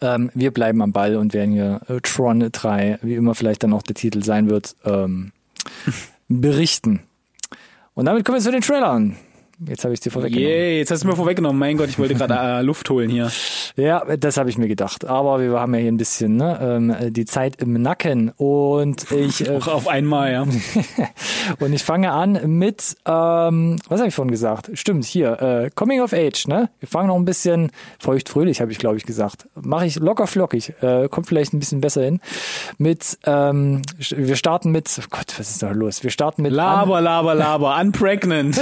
Ähm, wir bleiben am Ball und werden hier äh, Tron 3, wie immer vielleicht dann auch der Titel sein wird, ähm, berichten. Und damit kommen wir zu den Trailern. Jetzt habe ich dir vorweggenommen. Yeah, jetzt hast du mir vorweggenommen. Mein Gott, ich wollte gerade äh, Luft holen hier. Ja, das habe ich mir gedacht. Aber wir haben ja hier ein bisschen ne, ähm, die Zeit im Nacken und ich äh, auch auf einmal, ja. und ich fange an mit ähm, was habe ich vorhin gesagt? Stimmt, hier äh, Coming of Age. Ne, wir fangen noch ein bisschen feucht fröhlich, habe ich glaube ich gesagt. Mache ich locker flockig. Äh, kommt vielleicht ein bisschen besser hin. Mit ähm, wir starten mit oh Gott, was ist da los? Wir starten mit Laber, Laber, Laber, Unpregnant.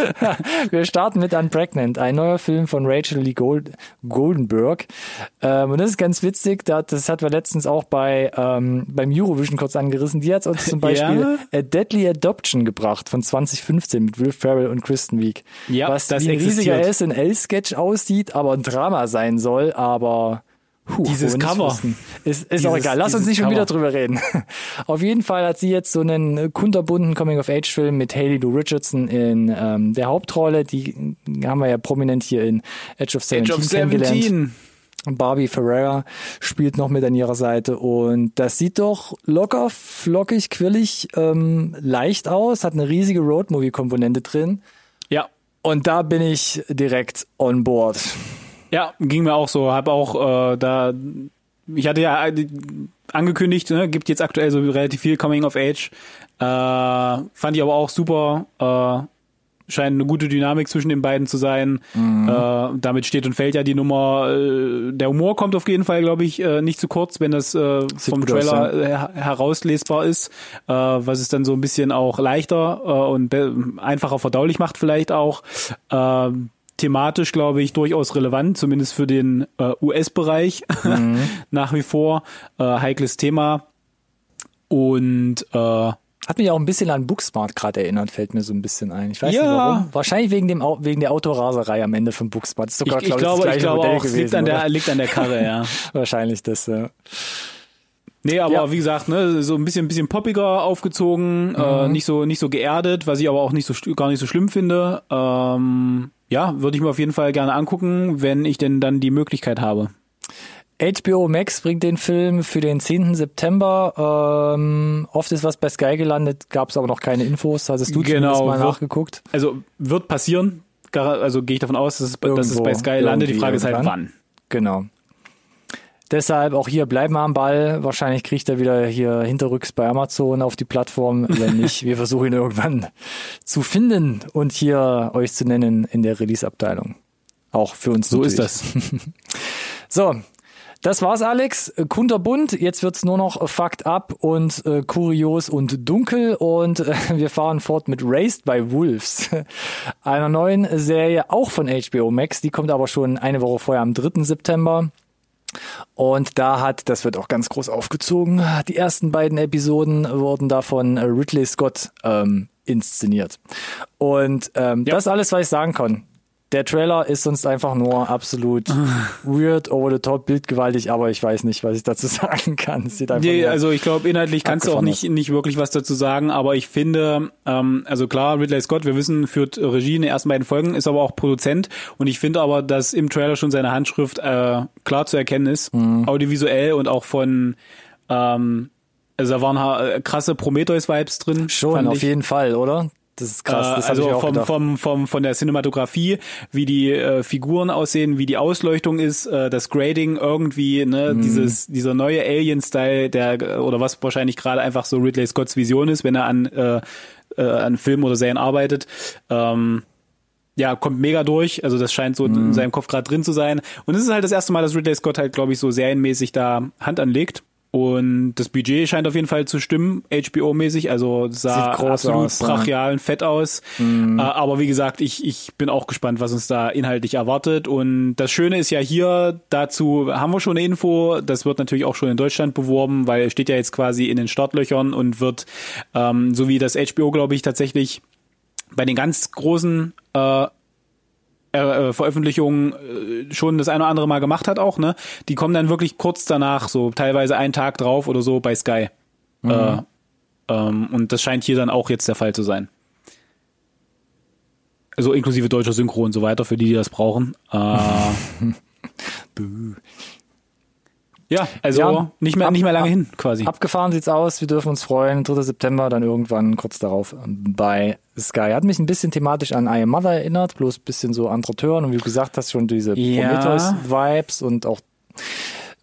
wir starten mit Unpregnant, ein neuer Film von Rachel Lee Gold Goldenberg. Ähm, und das ist ganz witzig, das, das hatten wir letztens auch bei ähm, beim Eurovision kurz angerissen. Die hat uns zum Beispiel ja? A Deadly Adoption gebracht von 2015 mit Will Ferrell und Kristen Wiig. Ja, was das wie ein riesiger SNL-Sketch aussieht, aber ein Drama sein soll, aber Puh, Dieses Cover. Ist, ist dieses, auch egal. Lass uns nicht schon Cover. wieder drüber reden. Auf jeden Fall hat sie jetzt so einen kunterbunten Coming-of-Age-Film mit Haley Lou Richardson in ähm, der Hauptrolle. Die haben wir ja prominent hier in Edge of 17 Edge of 17. Barbie Ferreira spielt noch mit an ihrer Seite und das sieht doch locker, flockig, quirlig, ähm, leicht aus, hat eine riesige Roadmovie-Komponente drin. Ja. Und da bin ich direkt on board. Ja, ging mir auch so. Hab auch äh, da, ich hatte ja äh, angekündigt, ne, gibt jetzt aktuell so relativ viel Coming of Age. Äh, fand ich aber auch super. Äh, scheint eine gute Dynamik zwischen den beiden zu sein. Mhm. Äh, damit steht und fällt ja die Nummer. Äh, der Humor kommt auf jeden Fall, glaube ich, äh, nicht zu kurz, wenn das äh, vom Trailer aus, ja. her herauslesbar ist, äh, was es dann so ein bisschen auch leichter äh, und einfacher verdaulich macht vielleicht auch. Thematisch, glaube ich, durchaus relevant, zumindest für den äh, US-Bereich mhm. nach wie vor. Äh, heikles Thema. Und äh, hat mich auch ein bisschen an Booksmart gerade erinnert, fällt mir so ein bisschen ein. Ich weiß ja. nicht warum. Wahrscheinlich wegen dem wegen der Autoraserei am Ende von Booksmart. ist sogar, ich, ich glaube, ich glaube auch, gewesen, liegt an der liegt an der Karre, ja. Wahrscheinlich das. Ja. Nee, aber ja. wie gesagt, ne, so ein bisschen, ein bisschen poppiger aufgezogen, äh, mhm. äh, nicht so, nicht so geerdet, was ich aber auch nicht so, gar nicht so schlimm finde. Ähm, ja, würde ich mir auf jeden Fall gerne angucken, wenn ich denn dann die Möglichkeit habe. HBO Max bringt den Film für den 10. September. Ähm, oft ist was bei Sky gelandet, gab es aber noch keine Infos. Hast du genau, mal wird, nachgeguckt? Also wird passieren. Also gehe ich davon aus, dass es, dass es bei Sky landet. Die Frage ist halt, wann. Genau. Deshalb auch hier bleiben wir am Ball. Wahrscheinlich kriegt er wieder hier hinterrücks bei Amazon auf die Plattform. Wenn nicht, wir versuchen ihn irgendwann zu finden und hier euch zu nennen in der Release-Abteilung. Auch für uns. So natürlich. ist das. so. Das war's, Alex. Kunterbunt. Jetzt wird's nur noch fucked up und äh, kurios und dunkel. Und äh, wir fahren fort mit Raised by Wolves. Einer neuen Serie, auch von HBO Max. Die kommt aber schon eine Woche vorher am 3. September. Und da hat, das wird auch ganz groß aufgezogen, die ersten beiden Episoden wurden da von Ridley Scott ähm, inszeniert. Und ähm, ja. das ist alles, was ich sagen kann. Der Trailer ist sonst einfach nur absolut weird, over the top, bildgewaltig, aber ich weiß nicht, was ich dazu sagen kann. sieht einfach nee, also ich glaube, inhaltlich kannst du auch nicht, nicht wirklich was dazu sagen, aber ich finde, ähm, also klar, Ridley Scott, wir wissen, führt Regie in den ersten beiden Folgen, ist aber auch Produzent und ich finde aber, dass im Trailer schon seine Handschrift äh, klar zu erkennen ist, mhm. audiovisuell und auch von ähm, also da waren äh, krasse Prometheus-Vibes drin. Schon, auf jeden Fall, oder? Das ist krass. Das äh, also vom, vom, vom, von der Cinematografie, wie die äh, Figuren aussehen, wie die Ausleuchtung ist, äh, das Grading irgendwie, ne, mm. dieses, dieser neue Alien-Style, der, oder was wahrscheinlich gerade einfach so Ridley Scotts Vision ist, wenn er an, äh, äh, an Filmen oder Serien arbeitet. Ähm, ja, kommt mega durch. Also das scheint so mm. in mhm. seinem Kopf gerade drin zu sein. Und es ist halt das erste Mal, dass Ridley Scott halt, glaube ich, so serienmäßig da Hand anlegt. Und das Budget scheint auf jeden Fall zu stimmen, HBO-mäßig. Also sah absolut aus, brachial und fett aus. Mhm. Äh, aber wie gesagt, ich, ich bin auch gespannt, was uns da inhaltlich erwartet. Und das Schöne ist ja hier, dazu haben wir schon eine Info. Das wird natürlich auch schon in Deutschland beworben, weil es steht ja jetzt quasi in den Startlöchern und wird, ähm, so wie das HBO, glaube ich, tatsächlich bei den ganz großen äh, äh, Veröffentlichungen äh, schon das eine oder andere Mal gemacht hat auch, ne? Die kommen dann wirklich kurz danach, so teilweise einen Tag drauf oder so bei Sky. Mhm. Äh, ähm, und das scheint hier dann auch jetzt der Fall zu sein. Also inklusive deutscher Synchro und so weiter, für die, die das brauchen. Äh, ja, also ja, nicht mehr ab, nicht mehr lange ab, hin quasi. Abgefahren sieht's aus. Wir dürfen uns freuen. 3. September dann irgendwann kurz darauf bei Sky. Hat mich ein bisschen thematisch an I Am Mother erinnert, bloß ein bisschen so andere Turn und wie du gesagt hast schon diese ja. Prometheus-Vibes und auch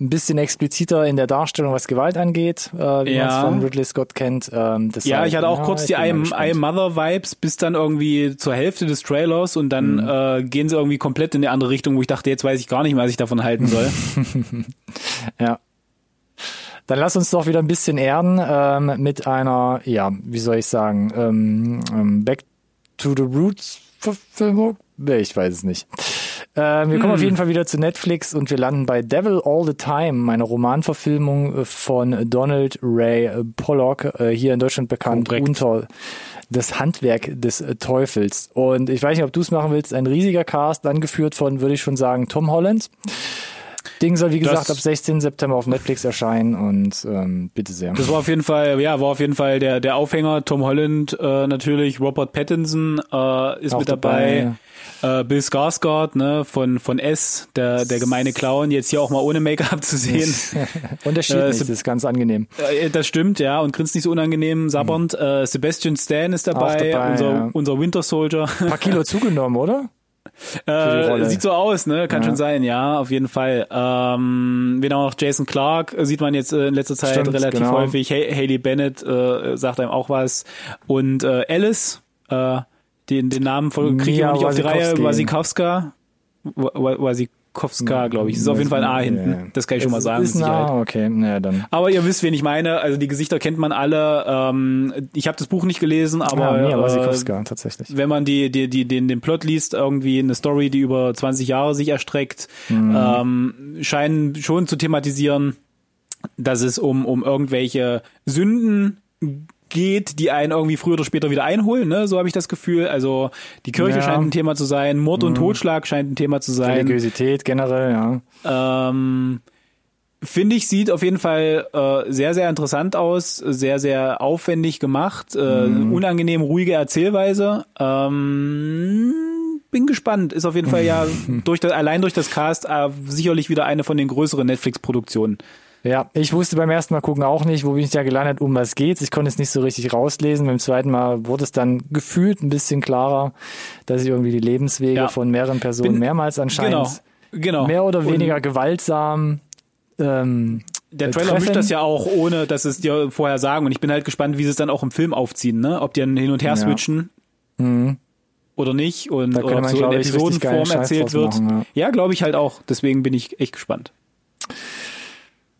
ein bisschen expliziter in der Darstellung, was Gewalt angeht, äh, wie ja. man es von Ridley Scott kennt. Ähm, ja, ich hatte auch ja, kurz die I, I Mother Vibes bis dann irgendwie zur Hälfte des Trailers und dann mhm. äh, gehen sie irgendwie komplett in die andere Richtung, wo ich dachte, jetzt weiß ich gar nicht mehr, was ich davon halten soll. ja. Dann lass uns doch wieder ein bisschen erden ähm, mit einer, ja, wie soll ich sagen, ähm, ähm Back to the Roots Verfilmung? Ich weiß es nicht. Äh, wir kommen hm. auf jeden Fall wieder zu Netflix und wir landen bei Devil All the Time, eine Romanverfilmung von Donald Ray Pollock, äh, hier in Deutschland bekannt Korrekt. unter das Handwerk des Teufels. Und ich weiß nicht, ob du es machen willst, ein riesiger Cast, angeführt von, würde ich schon sagen, Tom Holland. Ding soll, wie gesagt, das, ab 16. September auf Netflix erscheinen und ähm, bitte sehr. Das war auf jeden Fall, ja, war auf jeden Fall der, der Aufhänger. Tom Holland äh, natürlich, Robert Pattinson äh, ist Auch mit dabei. dabei. Äh, Bill Skarsgård, ne, von, von S, der, der gemeine Clown, jetzt hier auch mal ohne Make-up zu sehen. Unterschied äh, nicht, das ist ganz angenehm. Äh, das stimmt, ja, und grinst nicht so unangenehm, sabbernd. Mhm. Äh, Sebastian Stan ist dabei, dabei unser, ja. unser Winter Soldier. Ein paar Kilo zugenommen, oder? Äh, sieht so aus, ne? Kann ja. schon sein, ja, auf jeden Fall. Ähm, wen auch noch Jason Clark sieht man jetzt äh, in letzter Zeit Stimmt, relativ genau. häufig. Haley Bennett äh, sagt einem auch was. Und äh, Alice, äh, den, den Namen kriege ich auch nicht auf die Reihe, Wasikowska. Wasik Kowska, glaube ich. Das ist auf jeden Fall ein A hinten. Yeah. Das kann ich schon mal sagen. Ist ein A, okay. Naja, dann. Aber ihr wisst, wen ich meine. Also die Gesichter kennt man alle. Ähm, ich habe das Buch nicht gelesen, aber ja, Mia Wasikowska, äh, tatsächlich. wenn man die, die, die, den, den Plot liest, irgendwie eine Story, die über 20 Jahre sich erstreckt, mhm. ähm, scheinen schon zu thematisieren, dass es um, um irgendwelche Sünden geht, die einen irgendwie früher oder später wieder einholen, ne? So habe ich das Gefühl. Also die Kirche ja. scheint ein Thema zu sein, Mord und mhm. Totschlag scheint ein Thema zu sein. Religiosität generell, ja. Ähm, Finde ich, sieht auf jeden Fall äh, sehr, sehr interessant aus, sehr, sehr aufwendig gemacht, äh, mhm. unangenehm ruhige Erzählweise. Ähm, bin gespannt. Ist auf jeden Fall ja durch das, allein durch das Cast äh, sicherlich wieder eine von den größeren Netflix-Produktionen. Ja, ich wusste beim ersten Mal gucken auch nicht, wo bin ich da gelandet, um was geht's. Ich konnte es nicht so richtig rauslesen. Beim zweiten Mal wurde es dann gefühlt ein bisschen klarer, dass ich irgendwie die Lebenswege ja. von mehreren Personen bin, mehrmals anscheinend genau, genau. mehr oder weniger Und gewaltsam ähm, der Trailer treffen. mischt das ja auch, ohne dass es dir vorher sagen. Und ich bin halt gespannt, wie sie es dann auch im Film aufziehen, ne? Ob die dann hin und her switchen. Ja. Mhm. Oder nicht und da ob man, so in Episodenform erzählt wird. Machen, ja, ja glaube ich halt auch. Deswegen bin ich echt gespannt.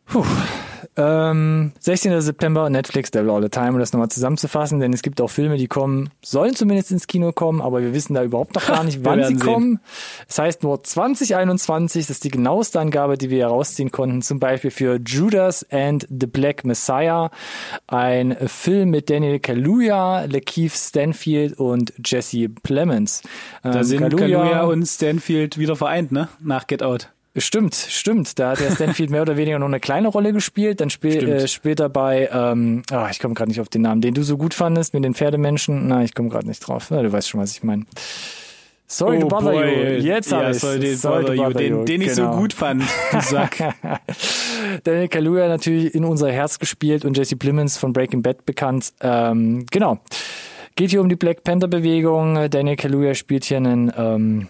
Puh. Ähm, 16. September, Netflix, Devil All the Time, um das nochmal zusammenzufassen, denn es gibt auch Filme, die kommen, sollen zumindest ins Kino kommen, aber wir wissen da überhaupt noch gar nicht, wann sie sehen. kommen. Das heißt nur 2021, das ist die genaueste Angabe, die wir herausziehen konnten, zum Beispiel für Judas and the Black Messiah, ein Film mit Daniel Kaluuya, Lakeith Stanfield und Jesse Plemons. Ähm, da sind Kaluuya, Kaluuya und Stanfield wieder vereint, ne? Nach Get Out. Stimmt, stimmt. Da hat der Stanfield mehr oder weniger nur eine kleine Rolle gespielt. Dann spiel, äh, später bei, ähm, oh, ich komme gerade nicht auf den Namen, den du so gut fandest mit den Pferdemenschen. Na, ich komme gerade nicht drauf. Na, du weißt schon, was ich meine. Sorry oh to bother boy. you. Jetzt ja, ich's. sorry, sorry to bother you. Den, den genau. ich so genau. gut fand, du Sack. Daniel Kaluuya natürlich in unser Herz gespielt und Jesse Plemons von Breaking Bad bekannt. Ähm, genau. Geht hier um die Black Panther Bewegung. Daniel Kaluuya spielt hier einen ähm,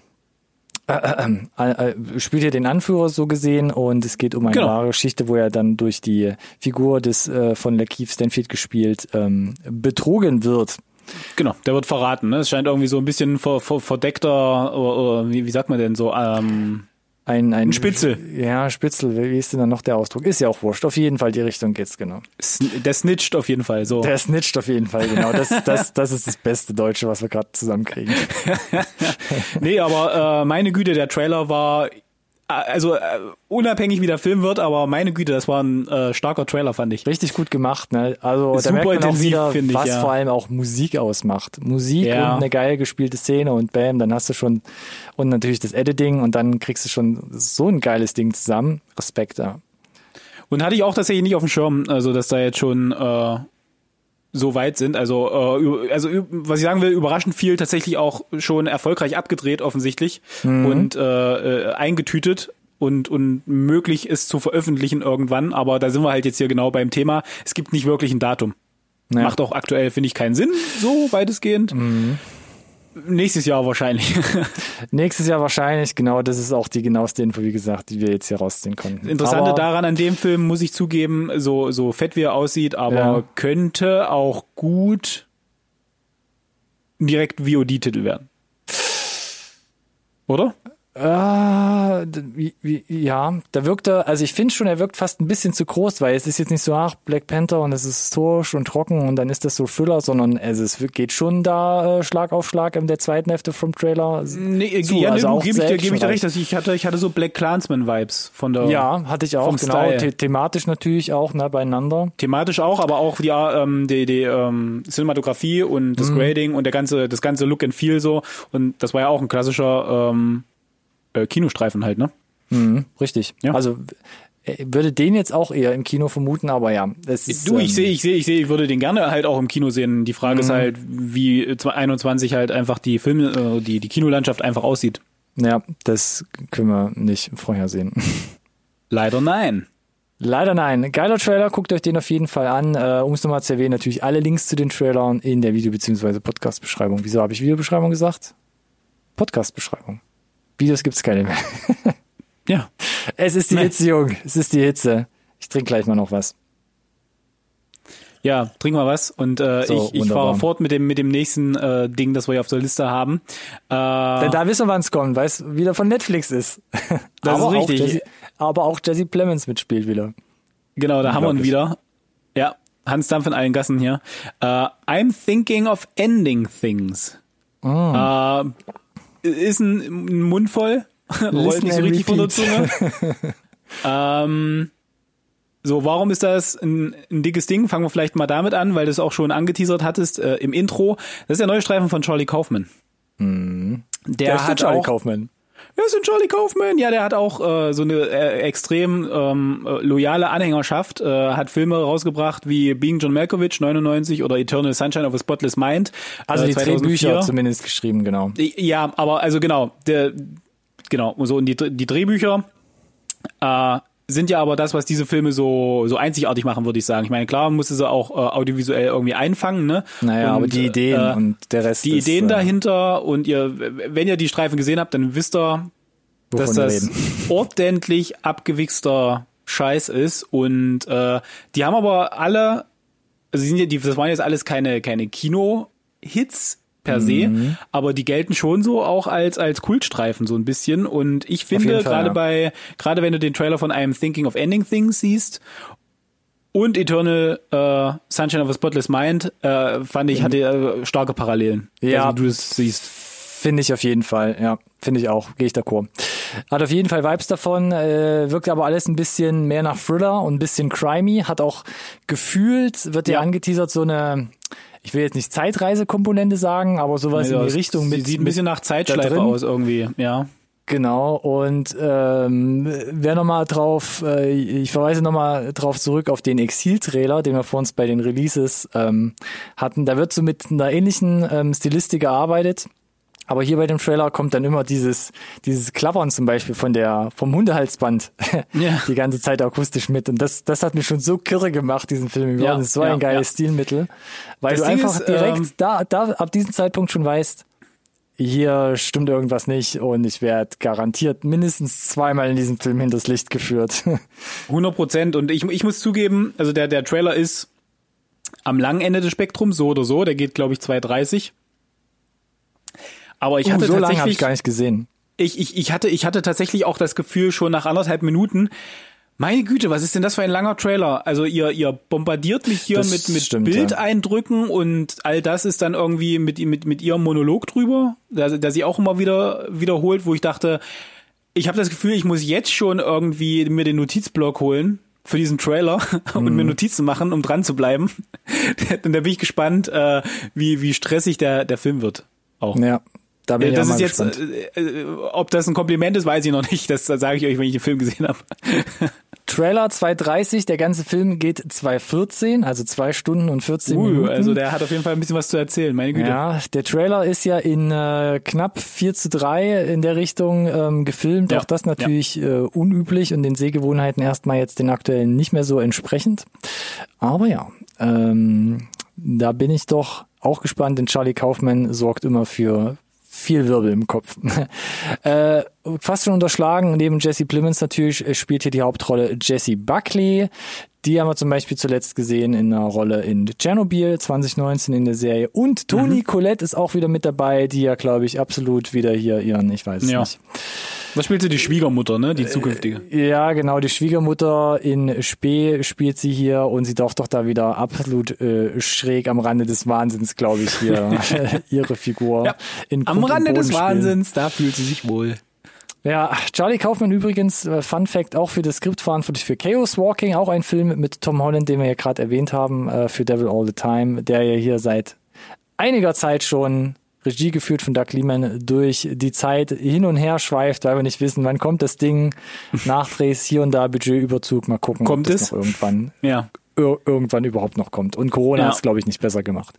äh, äh, äh, spielt hier den Anführer so gesehen und es geht um eine genau. wahre Geschichte, wo er dann durch die Figur des äh, von Lakeith Stanfield gespielt ähm, betrogen wird. Genau, der wird verraten. Ne? Es scheint irgendwie so ein bisschen ver, ver, verdeckter, oder, oder wie, wie sagt man denn so? Ähm, ein, ein, ein Spitzel. Ja, Spitzel, wie ist denn dann noch der Ausdruck? Ist ja auch wurscht. Auf jeden Fall die Richtung geht's, genau. Der snitcht auf jeden Fall, so. Der snitcht auf jeden Fall, genau. Das, das, das ist das beste Deutsche, was wir gerade zusammenkriegen. nee, aber äh, meine Güte, der Trailer war also äh, unabhängig wie der Film wird, aber meine Güte, das war ein äh, starker Trailer, fand ich. Richtig gut gemacht, ne? Also da Super merkt man intensiv, wieder, finde ich, was ja. vor allem auch Musik ausmacht. Musik Ja. und eine geil gespielte Szene und bam, dann hast du schon und natürlich das Editing und dann kriegst du schon so ein geiles Ding zusammen. Respekt, ja. Und hatte ich auch tatsächlich nicht auf dem Schirm, also dass da jetzt schon äh, so weit sind. Also, äh, also was ich sagen will, überraschend viel tatsächlich auch schon erfolgreich abgedreht offensichtlich und äh, äh, eingetütet und und möglich ist zu veröffentlichen irgendwann. Aber da sind wir halt jetzt hier genau beim Thema. Es gibt nicht wirklich ein Datum. Ja. Macht auch aktuell finde ich keinen Sinn, so weitestgehend. Nächstes Jahr wahrscheinlich. Nächstes Jahr wahrscheinlich, genau, das ist auch die genaueste Info, wie gesagt, die wir jetzt hier rausziehen konnten. Interessante Aber- daran an dem Film muss ich zugeben, so so fett wie er aussieht, aber Ja. könnte auch gut direkt VOD-Titel werden. Oder? Ah, wie, wie, ja, da wirkt er, also ich finde schon, er wirkt fast ein bisschen zu groß, weil es ist jetzt nicht so, ach, Black Panther und es ist historisch und trocken und dann ist das so Thriller, sondern also es geht schon da äh, Schlag auf Schlag in der zweiten Hälfte vom Trailer. Nee, zu, ja, also nee, auch gebe ich, dir- gebe ich dir recht, dass ich hatte, ich hatte so Black Clansman-Vibes von der Ja, hatte ich auch, genau, the thematisch natürlich auch, ne, beieinander. thematisch auch, aber auch die, ähm, die, die ähm, Cinematografie und Mhm. das Grading und der ganze, das ganze Look and Feel so. Und das war ja auch ein klassischer ähm, äh, Kinostreifen halt, ne? Mhm, richtig. Ja. Also äh, würde den jetzt auch eher im Kino vermuten, aber ja, es ist, Du, ich ähm, sehe, ich sehe, ich sehe, ich würde den gerne halt auch im Kino sehen. Die Frage Mhm. ist halt, wie 21 halt einfach die Film, äh, die, die Kinolandschaft einfach aussieht. Ja, das können wir nicht vorhersehen. Leider nein. Leider nein. Geiler Trailer, guckt euch den auf jeden Fall an. Äh, um es nochmal zu erwähnen, natürlich alle Links zu den Trailern in der Video- bzw. Podcast-Beschreibung. Wieso habe ich Videobeschreibung gesagt? Podcast-Beschreibung. Videos gibt's keine mehr. Ja. Es ist die Nee. Hitze, Jung. Es ist die Hitze. Ich trinke gleich mal noch was. Ja, trink mal was und äh, So, ich, ich fahre fort mit dem mit dem nächsten äh, Ding, das wir hier auf der Liste haben. Äh, Denn da wissen wir, wann es kommt, weil es wieder von Netflix ist. Das ist aber richtig. Auch Jesse, aber auch Jesse Plemons mitspielt wieder. Genau, da haben wir ihn wieder. Ja, Hans Dampf in allen Gassen hier. Äh, I'm thinking of ending things. Ah. Äh, ist ein, ein Mund voll. Rollt nicht so richtig von der. Zunge. ähm, so, warum ist das ein, ein dickes Ding? Fangen wir vielleicht mal damit an, weil du es auch schon angeteasert hattest äh, im Intro. Das ist der neue Streifen von Charlie Kaufman. Der, Mhm. Der ist der hat Charlie auch, Kaufman. Ja, ist ein Charlie Kaufman. Ja, der hat auch äh, so eine äh, extrem ähm, äh, loyale Anhängerschaft. Äh, hat Filme rausgebracht wie Being John Malkovich 99 oder Eternal Sunshine of a Spotless Mind. Also äh, die 2004. Drehbücher zumindest geschrieben, genau. Ja, aber also genau, der, genau, so und die, die Drehbücher äh, sind ja aber das, was diese Filme so so einzigartig machen, würde ich sagen. Ich meine, klar, musste sie auch äh, audiovisuell irgendwie einfangen, ne? Naja, und, aber die Ideen äh, und der Rest die ist, Ideen äh, dahinter und ihr, wenn ihr die Streifen gesehen habt, dann wisst ihr, dass das reden. ordentlich abgewichster Scheiß ist und äh, die haben aber alle, also sind ja, die, das waren jetzt alles keine keine Kino-Hits per se, Mhm. aber die gelten schon so auch als als Kultstreifen so ein bisschen und ich finde gerade ja. bei gerade wenn du den Trailer von I'm Thinking of Ending Things siehst und Eternal äh, Sunshine of a Spotless Mind äh, fand ich hatte äh, starke Parallelen. Ja. also, du es siehst. Finde ich auf jeden Fall, ja. Finde ich auch, gehe ich d'accord. Hat auf jeden Fall Vibes davon, äh, wirkt aber alles ein bisschen mehr nach Thriller und ein bisschen crimey, hat auch gefühlt, wird ja, Ja. angeteasert, so eine, ich will jetzt nicht Zeitreisekomponente sagen, aber sowas Also, in die Richtung mit. sieht ein bisschen nach Zeitschleife aus irgendwie, ja. Genau, und ähm, wer nochmal drauf, äh, ich verweise nochmal drauf zurück auf den Exil-Trailer, den wir vor uns bei den Releases ähm, hatten. Da wird so mit einer ähnlichen ähm, Stilistik gearbeitet. Aber hier bei dem Trailer kommt dann immer dieses, dieses Klappern zum Beispiel von der, vom Hundehalsband Ja. die ganze Zeit akustisch mit. Und das, das hat mich schon so kirre gemacht, diesen Film. Ja, das ist so ja, ein geiles ja. Stilmittel. Weil Das du Ding einfach ist, direkt ähm, da, da, ab diesem Zeitpunkt schon weißt, hier stimmt irgendwas nicht und ich werde garantiert mindestens zweimal in diesem Film hinters Licht geführt. 100 Prozent. Und ich, ich muss zugeben, also der, der Trailer ist am langen Ende des Spektrums, so oder so. Der geht, glaube ich, 2,30. Aber ich hatte Uh, so lange habe ich gar nicht gesehen. ich, ich, ich, hatte, ich hatte tatsächlich auch das Gefühl, schon nach anderthalb Minuten, meine Güte, was ist denn das für ein langer Trailer? Also ihr, ihr bombardiert mich hier Das mit, mit stimmt, ja. Bildeindrücken und all das ist dann irgendwie mit, mit, mit ihrem Monolog drüber, der, der sie auch immer wieder wiederholt, wo ich dachte, ich habe das Gefühl, ich muss jetzt schon irgendwie mir den Notizblock holen für diesen Trailer und mir Mhm. Notizen machen, um dran zu bleiben. und da bin ich gespannt, äh, wie, wie stressig der, der Film wird. Auch. Ja, da bin Ja, ich das auch ist jetzt, äh, äh, ob das ein Kompliment ist, weiß ich noch nicht. Das sage ich euch, wenn ich den Film gesehen habe. Trailer 2.30, der ganze Film geht 2.14, also zwei Stunden und 14 Uh, Minuten. also der hat auf jeden Fall ein bisschen was zu erzählen, meine Güte. Ja, der Trailer ist ja in äh, knapp 4 zu 3 in der Richtung ähm, gefilmt. Ja, Auch das natürlich äh, unüblich und den Sehgewohnheiten erstmal jetzt den aktuellen nicht mehr so entsprechend. Aber ja, ähm, da bin ich doch auch gespannt, denn Charlie Kaufman sorgt immer für viel Wirbel im Kopf. äh, fast schon unterschlagen, neben Jesse Plemons natürlich äh, spielt hier die Hauptrolle Jesse Buckley. Die haben wir zum Beispiel zuletzt gesehen in einer Rolle in Tschernobyl 2019 in der Serie. Und Toni Mhm. Collette ist auch wieder mit dabei, die ja, glaube ich, absolut wieder hier ihren, ich weiß es Ja. nicht. Was spielt sie? Die Schwiegermutter, ne? Die zukünftige. Ja, genau, die Schwiegermutter in Spee spielt sie hier und sie darf doch da wieder absolut äh, schräg am Rande des Wahnsinns, glaube ich, hier ihre Figur Ja, Am Rande des. Wahnsinns, da fühlt sie sich wohl. Ja, Charlie Kaufman übrigens, äh, Fun Fact, auch für das Skript verantwortlich für Chaos Walking, auch ein Film mit Tom Holland, den wir ja gerade erwähnt haben, äh, für Devil All the Time, der ja hier seit einiger Zeit schon Regie geführt von Doug Liman durch die Zeit hin und her schweift, weil wir nicht wissen, wann kommt das Ding, Nachdrehs, hier und da Budgetüberzug, mal gucken, Kommt ob das es? noch irgendwann, Ja, ir irgendwann überhaupt noch kommt. Und Corona Ja. hat es, glaube ich, nicht besser gemacht.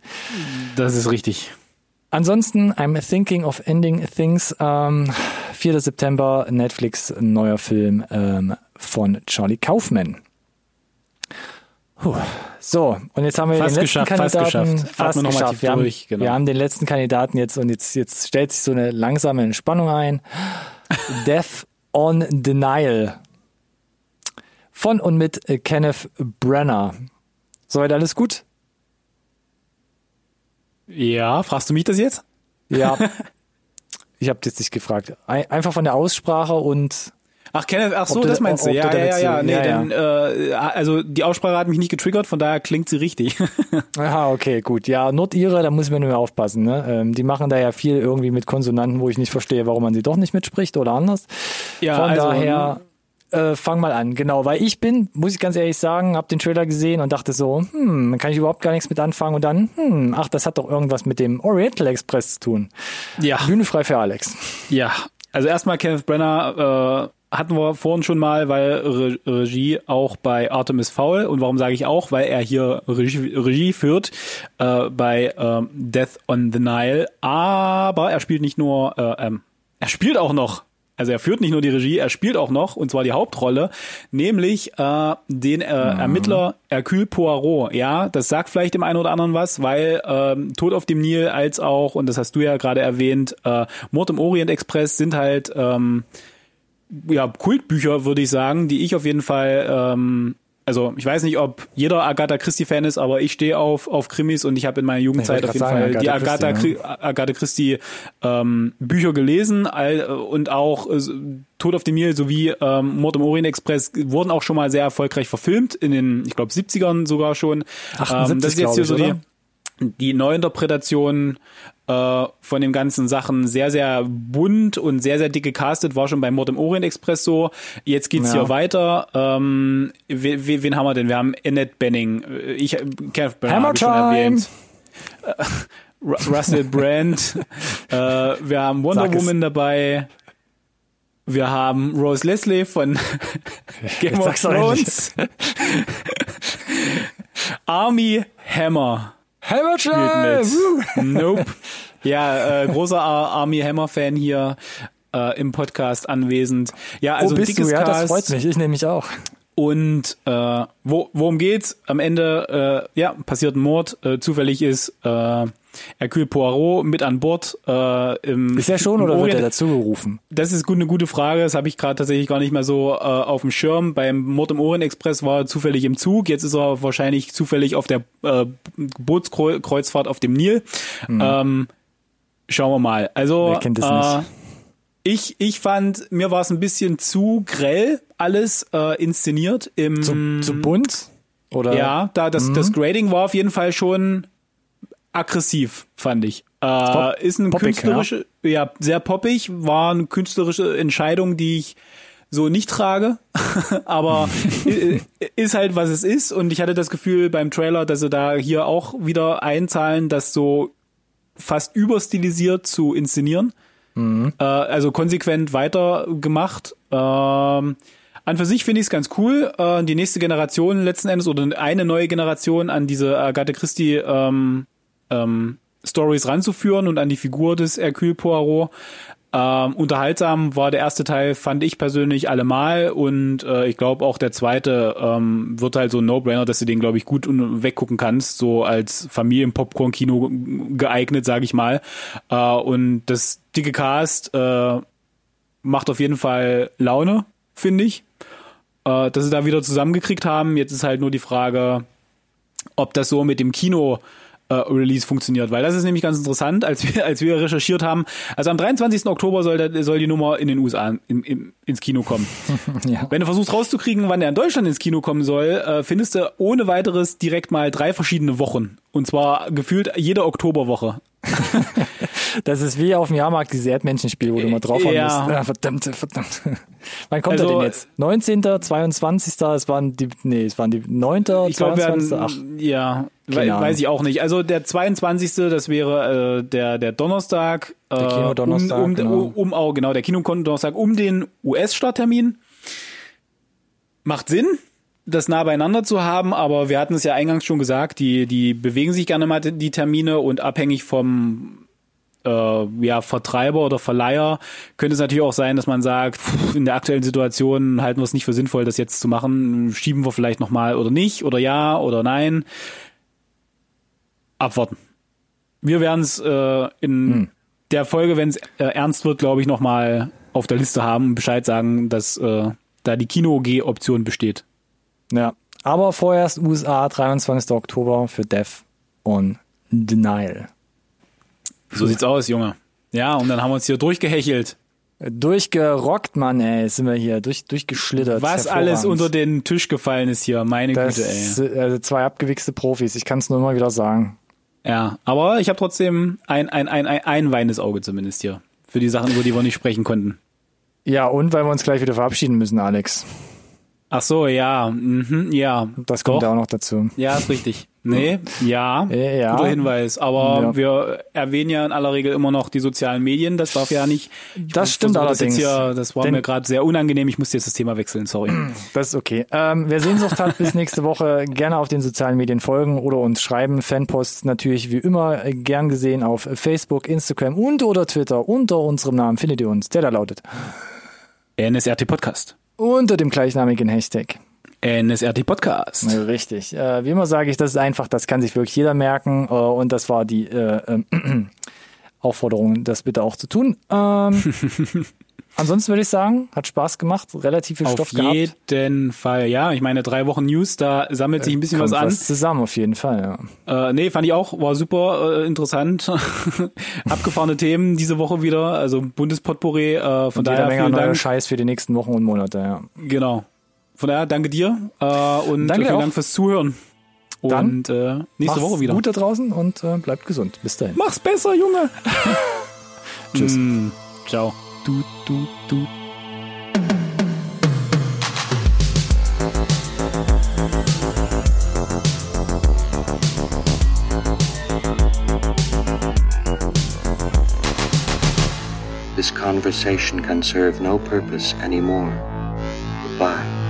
das ist richtig. Ansonsten, I'm thinking of ending things. Ähm, 4. September, Netflix, neuer Film ähm, von Charlie Kaufman. Puh. So, und jetzt haben wir Fast den letzten geschafft, fast Kandidaten geschafft. fast geschafft. Wir, haben, durch, genau. wir haben den letzten Kandidaten jetzt und jetzt, jetzt stellt sich so eine langsame Entspannung ein. Death on Denial. Von und mit Kenneth Brenner. Soweit alles gut? Ja, fragst du mich das jetzt? Ja. ich habe jetzt nicht gefragt. Ein- Einfach von der Aussprache und Ach, Kenneth, ach so, du- das meinst du. Ja, ja, ja, ja. Nee, ja, ja. dann, äh, also die Aussprache hat mich nicht getriggert, von daher klingt sie richtig. Aha, okay, gut. Ja, Nordire, da muss man nur aufpassen. Ne? Ähm, die machen da ja viel irgendwie mit Konsonanten, wo ich nicht verstehe, warum man sie doch nicht mitspricht oder anders. Ja, Von also, daher, äh, fang mal an. Genau, weil ich bin, muss ich ganz ehrlich sagen, habe den Trailer gesehen und dachte so, hm, kann ich überhaupt gar nichts mit anfangen und dann, hm, ach, das hat doch irgendwas mit dem Oriental Express zu tun. Ja, Bühne frei für Alex. ja. Also erstmal Kenneth Brenner äh, hatten wir vorhin schon mal, weil Re Regie auch bei Artemis Fowl. Und warum sage ich auch? Weil er hier Regie, Regie führt äh, bei ähm, Death on the Nile. Aber er spielt nicht nur, äh, ähm, er spielt auch noch. Also er führt nicht nur die Regie, er spielt auch noch, und zwar die Hauptrolle, nämlich äh, den äh, Ermittler Hercule Poirot. Ja, das sagt vielleicht dem einen oder anderen was, weil ähm, Tod auf dem Nil als auch, und das hast du ja gerade erwähnt, äh, Mord im Orient Express sind halt ähm, ja, Kultbücher, würde ich sagen, die ich auf jeden Fall, ähm, also ich weiß nicht, ob jeder Agatha Christie-Fan ist, aber ich stehe auf, auf Krimis und ich habe in meiner Jugendzeit auf jeden grad Fall sagen, die Agatha Agatha, Christie, Christie, Agatha Christie ähm, Bücher gelesen all, und auch äh, Tod auf dem Nil sowie ähm, Mord im Orient Express wurden auch schon mal sehr erfolgreich verfilmt, in den, ich glaube, 70ern sogar schon. 78, ähm, das ist jetzt hier so die, oder? Die Neuinterpretation äh, von den ganzen Sachen sehr, sehr bunt und sehr, sehr dick gecastet, war schon bei Mord im Orient Express so. Jetzt geht's Ja. hier weiter. Ähm, wen, wen wen haben wir denn? Wir haben Annette Benning. Äh, Ich, Kenneth Branagh Hammer schon erwähnt. Äh, Ru- Russell Brand. äh, wir haben Wonder Sag es. Woman dabei. Wir haben Rose Leslie von Game Jetzt of. Thrones. Army Hammer Hammer mit. Nope. Ja, äh, großer Ar Army Hammer Fan hier äh, im Podcast anwesend. Ja, also Wo bist du? Ja, das freut mich. Ich nämlich auch. Und äh, wo, worum geht's? Am Ende, äh, ja, passiert ein Mord. Äh, zufällig ist äh, Hercule Poirot mit an Bord. Äh, im, Ist er schon oder wird Orient- er dazu gerufen? das ist gut, eine gute Frage. Das habe ich gerade tatsächlich gar nicht mehr so äh, auf dem Schirm. Beim Mord im Orient Express war er zufällig im Zug. Jetzt ist er wahrscheinlich zufällig auf der äh, Bootskreuzfahrt auf dem Nil. Ähm, schauen wir mal. Also Wer kennt es äh, nicht? ich, ich fand, mir war es ein bisschen zu grell alles äh, inszeniert im Zu, zu bunt? Oder? ja, da das, das Grading war auf jeden Fall schon aggressiv, fand ich. Äh, ist ein poppig, künstlerische, ja. ja, sehr poppig, war eine künstlerische Entscheidung, die ich so nicht trage, aber ist halt was es ist und ich hatte das Gefühl beim Trailer, dass sie da hier auch wieder einzahlen, das so fast überstilisiert zu inszenieren. Mhm. Äh, also konsequent weiter gemacht. Ähm, an für sich finde ich es ganz cool, äh, die nächste Generation letzten Endes oder eine neue Generation an diese Agatha Christie ähm, ähm, Stories ranzuführen und an die Figur des Hercule Poirot. Ähm, unterhaltsam war der erste Teil, fand ich persönlich allemal und äh, ich glaube auch der zweite ähm, wird halt so ein No-Brainer, dass du den, glaube ich, gut weggucken kannst, so als Familien-Popcorn-Kino geeignet, sage ich mal. Äh, und das dicke Cast äh, macht auf jeden Fall Laune, finde ich. Äh, dass sie da wieder zusammengekriegt haben. Jetzt ist halt nur die Frage, ob das so mit dem Kino äh, Release funktioniert, weil das ist nämlich ganz interessant, als wir, als wir recherchiert haben. Also am 23. Oktober soll, der, soll die Nummer in den USA in, in, ins Kino kommen. ja. Wenn du versuchst rauszukriegen, wann der in Deutschland ins Kino kommen soll, äh, findest du ohne weiteres direkt mal drei verschiedene Wochen. Und zwar gefühlt jede Oktoberwoche. das ist wie auf dem Jahrmarkt dieses Erdmännchenspiel, wo du mal drauf ja. musst. Ja, verdammt, verdammt. Wann kommt also, er denn jetzt? 19., 22., es waren die, nee, es waren die 9., ich 22., glaub, Ach. Ja, weiß ich auch nicht. Also der 22., das wäre äh, der, der Donnerstag. Der äh, Kinodonnerstag, um, um, genau. um, um, oh, genau, der Kinodonnerstag um den US-Starttermin. Macht Sinn, das nah beieinander zu haben, aber wir hatten es ja eingangs schon gesagt, die, die bewegen sich gerne mal die Termine und abhängig vom äh, ja, Vertreiber oder Verleiher könnte es natürlich auch sein, dass man sagt, in der aktuellen Situation halten wir es nicht für sinnvoll, das jetzt zu machen, schieben wir vielleicht nochmal oder nicht oder ja oder nein. Abwarten. Wir werden es äh, in hm. der Folge, wenn es äh, ernst wird, glaube ich, nochmal auf der Liste haben und Bescheid sagen, dass äh, da die Kino-G-Option besteht. Ja, aber vorerst USA, 23. Oktober für Death on Denial. So sieht's aus, Junge. Ja, und dann haben wir uns hier durchgehechelt. Durchgerockt, Mann, ey, sind wir hier, durch, durchgeschlittert. Was alles unter den Tisch gefallen ist hier, meine das, Güte, ey. Also zwei abgewichste Profis, ich kann es nur immer wieder sagen. Ja, aber ich habe trotzdem ein, ein, ein, ein, ein weinendes Auge zumindest hier. Für die Sachen, über die wir nicht sprechen konnten. Ja, und weil wir uns gleich wieder verabschieden müssen, Alex. Ach so, ja, mhm, ja. Das kommt ja auch noch dazu. Ja, ist richtig. Nee, ja, ja. guter Hinweis. Aber ja. wir erwähnen ja in aller Regel immer noch die sozialen Medien. Das darf ja nicht. Das stimmt allerdings. Das, hier, das war Denn, mir gerade sehr unangenehm. Ich musste jetzt das Thema wechseln. Sorry. Das ist okay. Ähm, wer Sehnsucht hat, bis nächste Woche gerne auf den sozialen Medien folgen oder uns schreiben. Fanposts natürlich wie immer gern gesehen auf Facebook, Instagram und oder Twitter. Unter unserem Namen findet ihr uns. Der da lautet NSRT Podcast. Unter dem gleichnamigen Hashtag. NSRT Podcast. Richtig. Äh, wie immer sage ich, das ist einfach, das kann sich wirklich jeder merken. Äh, und das war die äh, äh Aufforderung, das bitte auch zu tun. Ähm, ansonsten würde ich sagen, hat Spaß gemacht, relativ viel auf Stoff gehabt. Auf jeden Fall, ja. Ich meine, drei Wochen News, da sammelt sich ein bisschen was an. Was zusammen, auf jeden Fall, ja. Äh, nee, fand ich auch, war super äh, interessant. Abgefahrene Themen diese Woche wieder, also Bundespotpourri, äh, von und daher Menge neuer Scheiß für die nächsten Wochen und Monate, ja. Genau. Von daher danke dir äh, und danke vielen Dank fürs Zuhören. Und Dann, äh, nächste Woche wieder. gut da draußen und äh, bleibt gesund. Bis dahin. Mach's besser, Junge. Tschüss. Mm, ciao. Du, du, du. This conversation can serve no purpose anymore. Goodbye.